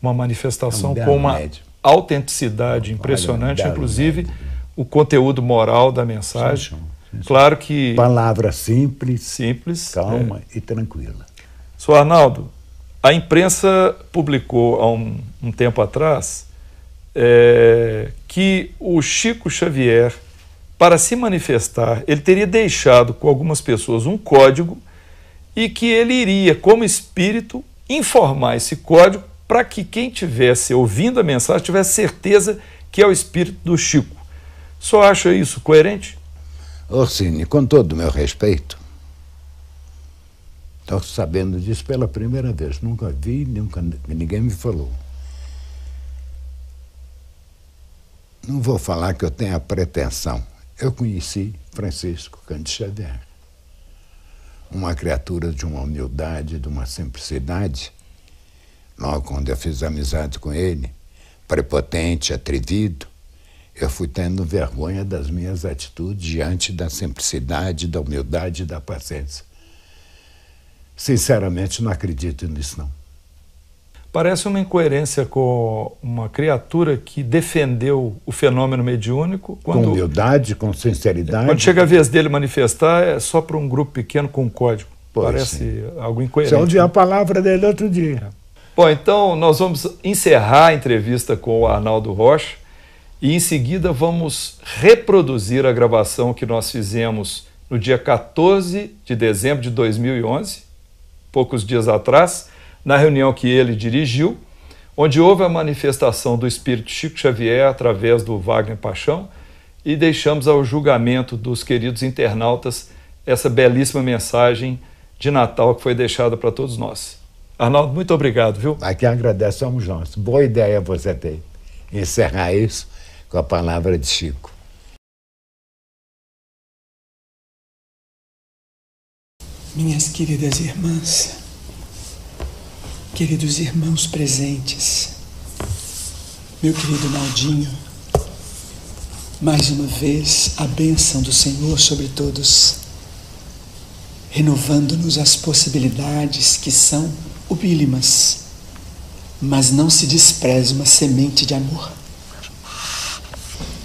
B: uma manifestação é um com uma médio. autenticidade impressionante, Olha, inclusive médio. o conteúdo moral da mensagem. Sim, sim, sim. Claro que.
C: Palavra simples,
B: simples
C: calma é. e tranquila.
B: Sr. Arnaldo, a imprensa publicou há um, um tempo atrás é, que o Chico Xavier para se manifestar, ele teria deixado com algumas pessoas um código e que ele iria, como espírito, informar esse código para que quem tivesse ouvindo a mensagem tivesse certeza que é o espírito do Chico. Só acha isso coerente?
C: Orsini, com todo o meu respeito, estou sabendo disso pela primeira vez. Nunca vi, nunca, ninguém me falou. Não vou falar que eu tenho a pretensão. Eu conheci Francisco Cândido Xavier. Uma criatura de uma humildade, de uma simplicidade. Logo quando eu fiz amizade com ele, prepotente, atrevido, eu fui tendo vergonha das minhas atitudes diante da simplicidade, da humildade e da paciência. Sinceramente, não acredito nisso, não.
B: Parece uma incoerência com uma criatura que defendeu o fenômeno mediúnico.
C: Quando, com humildade, com sinceridade.
B: Quando chega a vez dele manifestar, é só para um grupo pequeno com um código. Pois Parece sim. algo incoerente.
C: Só ouvi a palavra dele outro dia.
B: É. Bom, então nós vamos encerrar a entrevista com o Arnaldo Rocha e em seguida vamos reproduzir a gravação que nós fizemos no dia 14 de dezembro de 2011, poucos dias atrás na reunião que ele dirigiu, onde houve a manifestação do espírito Chico Xavier através do Wagner Paixão e deixamos ao julgamento dos queridos internautas essa belíssima mensagem de Natal que foi deixada para todos nós. Arnaldo, muito obrigado, viu?
C: Aqui agradece somos nós. Boa ideia você ter. Encerrar isso com a palavra de Chico.
D: Minhas queridas irmãs, Queridos irmãos presentes, meu querido Naldinho, mais uma vez a bênção do Senhor sobre todos, renovando-nos as possibilidades que são ubílimas, mas não se despreze uma semente de amor.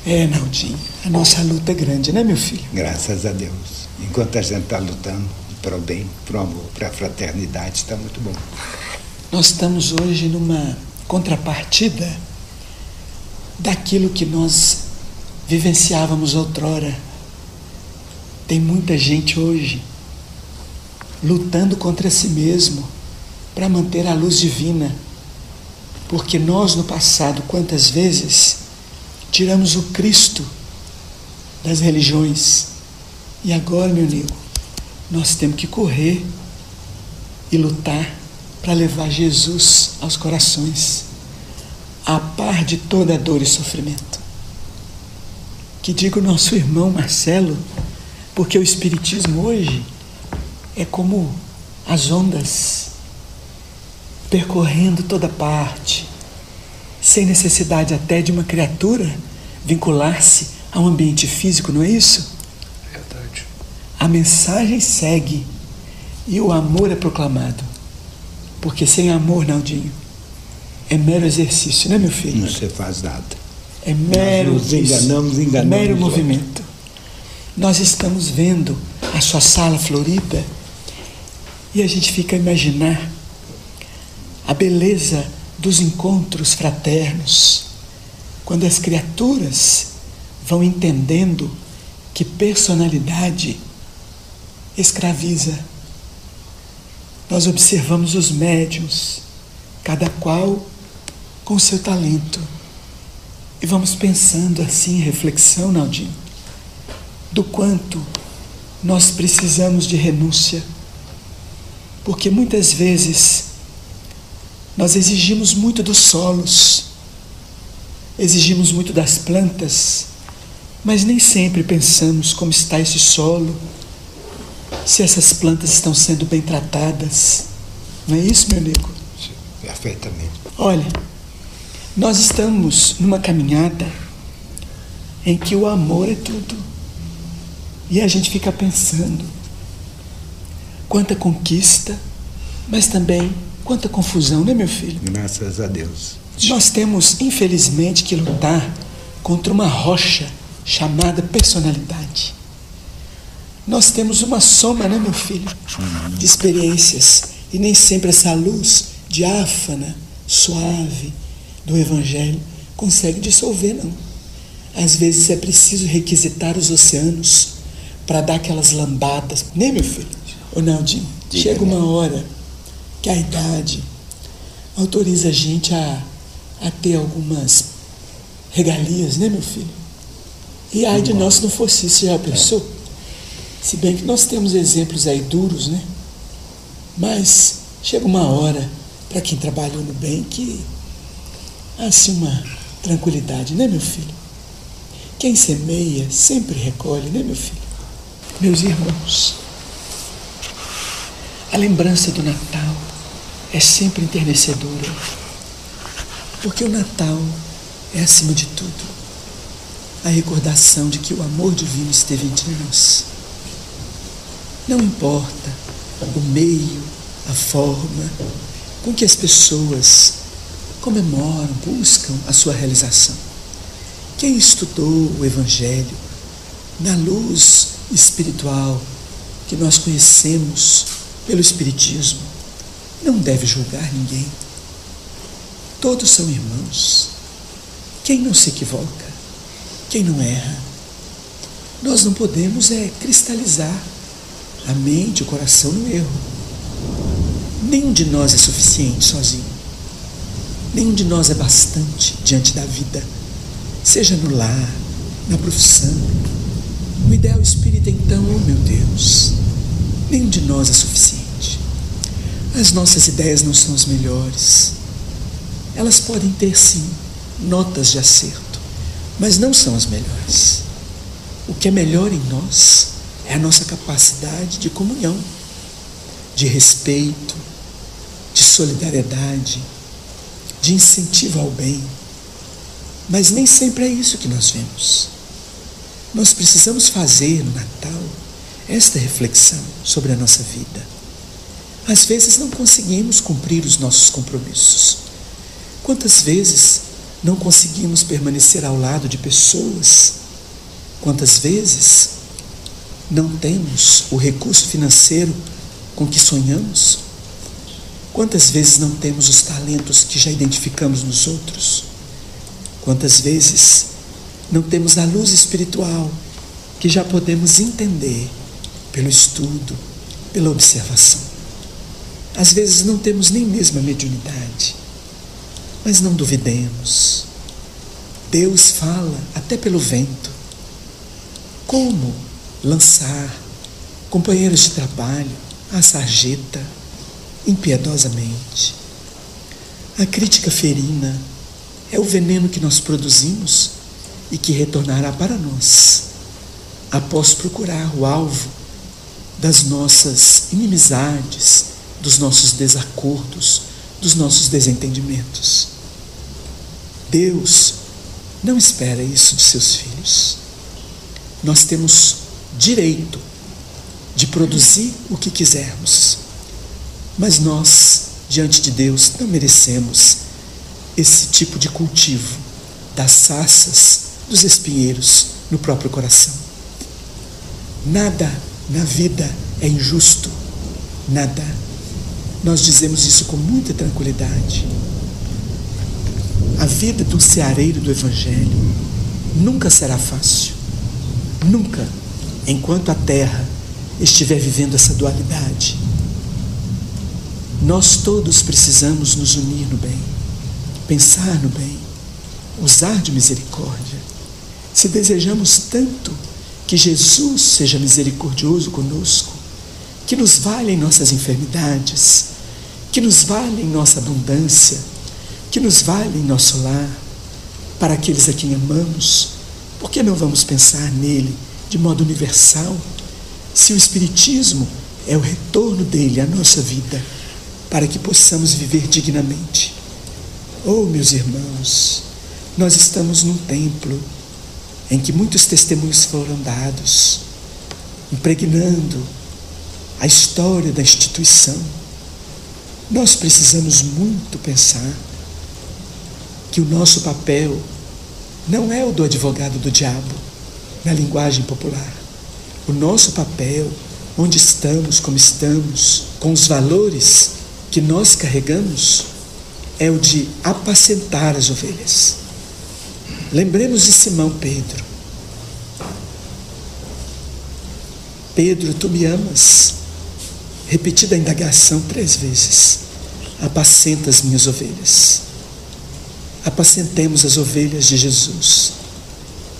D: É, Naldinho, a nossa luta é grande, né, meu filho?
C: Graças a Deus. Enquanto a gente está lutando para o bem, para o amor, para a fraternidade, está muito bom.
D: Nós estamos hoje numa contrapartida daquilo que nós vivenciávamos outrora. Tem muita gente hoje lutando contra si mesmo para manter a luz divina. Porque nós no passado, quantas vezes, tiramos o Cristo das religiões. E agora, meu amigo, nós temos que correr e lutar para levar Jesus aos corações, a par de toda dor e sofrimento. Que diga o nosso irmão Marcelo, porque o Espiritismo hoje é como as ondas percorrendo toda parte, sem necessidade até de uma criatura vincular-se a um ambiente físico, não é isso? A mensagem segue e o amor é proclamado. Porque sem amor, Naldinho, é mero exercício, né, meu filho?
C: Não se faz nada.
D: É mero.
C: Nós nos enganamos, enganamos.
D: Mero movimento. Nós estamos vendo a sua sala florida e a gente fica a imaginar a beleza dos encontros fraternos, quando as criaturas vão entendendo que personalidade escraviza nós observamos os médiums, cada qual com seu talento. E vamos pensando assim reflexão, Naldinho, do quanto nós precisamos de renúncia. Porque muitas vezes nós exigimos muito dos solos, exigimos muito das plantas, mas nem sempre pensamos como está esse solo se essas plantas estão sendo bem tratadas. Não é isso, meu amigo?
C: Sim, perfeitamente.
D: Olha, nós estamos numa caminhada em que o amor é tudo. E a gente fica pensando quanta conquista, mas também quanta confusão, né, meu filho?
C: Graças a Deus.
D: Nós temos, infelizmente, que lutar contra uma rocha chamada personalidade. Nós temos uma soma, né, meu filho, de experiências. E nem sempre essa luz diáfana, suave do Evangelho consegue dissolver, não. Às vezes é preciso requisitar os oceanos para dar aquelas lambadas, né, meu filho? Ô Naldinho, chega uma hora que a idade autoriza a gente a, a ter algumas regalias, né, meu filho? E ai de nós se não fosse isso, já pensou? Se bem que nós temos exemplos aí duros, né? Mas chega uma hora, para quem trabalhou no bem, que há assim uma tranquilidade, né, meu filho? Quem semeia sempre recolhe, né, meu filho? Meus irmãos, a lembrança do Natal é sempre enternecedora, porque o Natal é, acima de tudo, a recordação de que o amor divino esteve entre nós. Não importa o meio, a forma com que as pessoas comemoram, buscam a sua realização. Quem estudou o Evangelho na luz espiritual que nós conhecemos pelo Espiritismo não deve julgar ninguém. Todos são irmãos. Quem não se equivoca? Quem não erra? Nós não podemos é cristalizar a mente, o coração no erro. Nenhum de nós é suficiente sozinho. Nenhum de nós é bastante diante da vida, seja no lar, na profissão. No ideal espírita, então, oh meu Deus, nenhum de nós é suficiente. As nossas ideias não são as melhores. Elas podem ter, sim, notas de acerto, mas não são as melhores. O que é melhor em nós é a nossa capacidade de comunhão, de respeito, de solidariedade, de incentivo ao bem. Mas nem sempre é isso que nós vemos. Nós precisamos fazer no Natal esta reflexão sobre a nossa vida. Às vezes não conseguimos cumprir os nossos compromissos. Quantas vezes não conseguimos permanecer ao lado de pessoas? Quantas vezes não temos o recurso financeiro com que sonhamos? Quantas vezes não temos os talentos que já identificamos nos outros? Quantas vezes não temos a luz espiritual que já podemos entender pelo estudo, pela observação? Às vezes não temos nem mesmo a mediunidade, mas não duvidemos. Deus fala até pelo vento. Como lançar companheiros de trabalho à sarjeta impiedosamente? A crítica ferina é o veneno que nós produzimos e que retornará para nós após procurar o alvo das nossas inimizades, dos nossos desacordos, dos nossos desentendimentos. Deus não espera isso de seus filhos. Nós temos direito de produzir o que quisermos, mas nós, diante de Deus, não merecemos esse tipo de cultivo das saças, dos espinheiros no próprio coração. Nada na vida é injusto, nada. Nós dizemos isso com muita tranquilidade. A vida do ceareiro do Evangelho nunca será fácil. Nunca, enquanto a terra estiver vivendo essa dualidade. Nós todos precisamos nos unir no bem, pensar no bem, usar de misericórdia. Se desejamos tanto que Jesus seja misericordioso conosco, que nos valha em nossas enfermidades, que nos valha em nossa abundância, que nos valha em nosso lar, para aqueles a quem amamos, por que não vamos pensar nele de modo universal, se o Espiritismo é o retorno dele à nossa vida, para que possamos viver dignamente? Oh, meus irmãos, nós estamos num templo em que muitos testemunhos foram dados, impregnando a história da instituição. Nós precisamos muito pensar que o nosso papel não é o do advogado do diabo, na linguagem popular. O nosso papel, onde estamos, como estamos, com os valores que nós carregamos, é o de apacentar as ovelhas. Lembremos de Simão Pedro. Pedro, tu me amas. repetida a indagação três vezes: Apacenta as minhas ovelhas. Apacentemos as ovelhas de Jesus.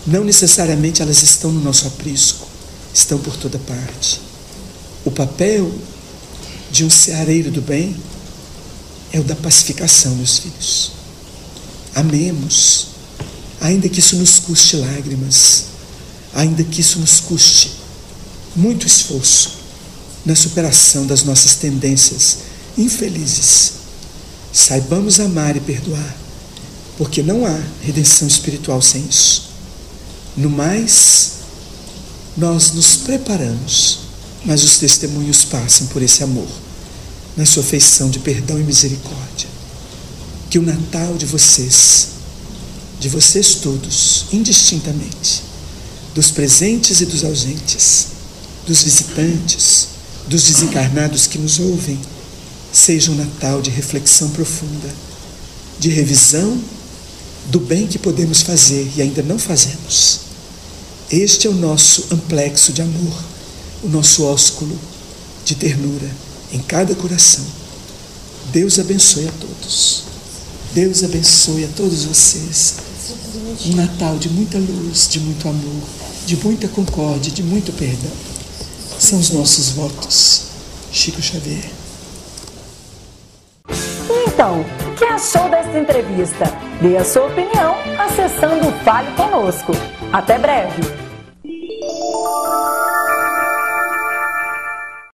D: Não necessariamente elas estão no nosso aprisco, estão por toda parte. O papel de um ceareiro do bem é o da pacificação, meus filhos. Amemos, ainda que isso nos custe lágrimas, ainda que isso nos custe muito esforço na superação das nossas tendências infelizes. Saibamos amar e perdoar, porque não há redenção espiritual sem isso. No mais, nós nos preparamos, mas os testemunhos passam por esse amor, na sua feição de perdão e misericórdia. Que o Natal de vocês, de vocês todos, indistintamente, dos presentes e dos ausentes, dos visitantes, dos desencarnados que nos ouvem, seja um Natal de reflexão profunda, de revisão do bem que podemos fazer e ainda não fazemos. Este é o nosso amplexo de amor, o nosso ósculo de ternura em cada coração. Deus abençoe a todos. Deus abençoe a todos vocês. Um Natal de muita luz, de muito amor, de muita concórdia, de muito perdão. São os nossos votos. Chico Xavier.
A: Então, o que achou desta entrevista? Dê a sua opinião acessando o Fale Conosco. Até breve!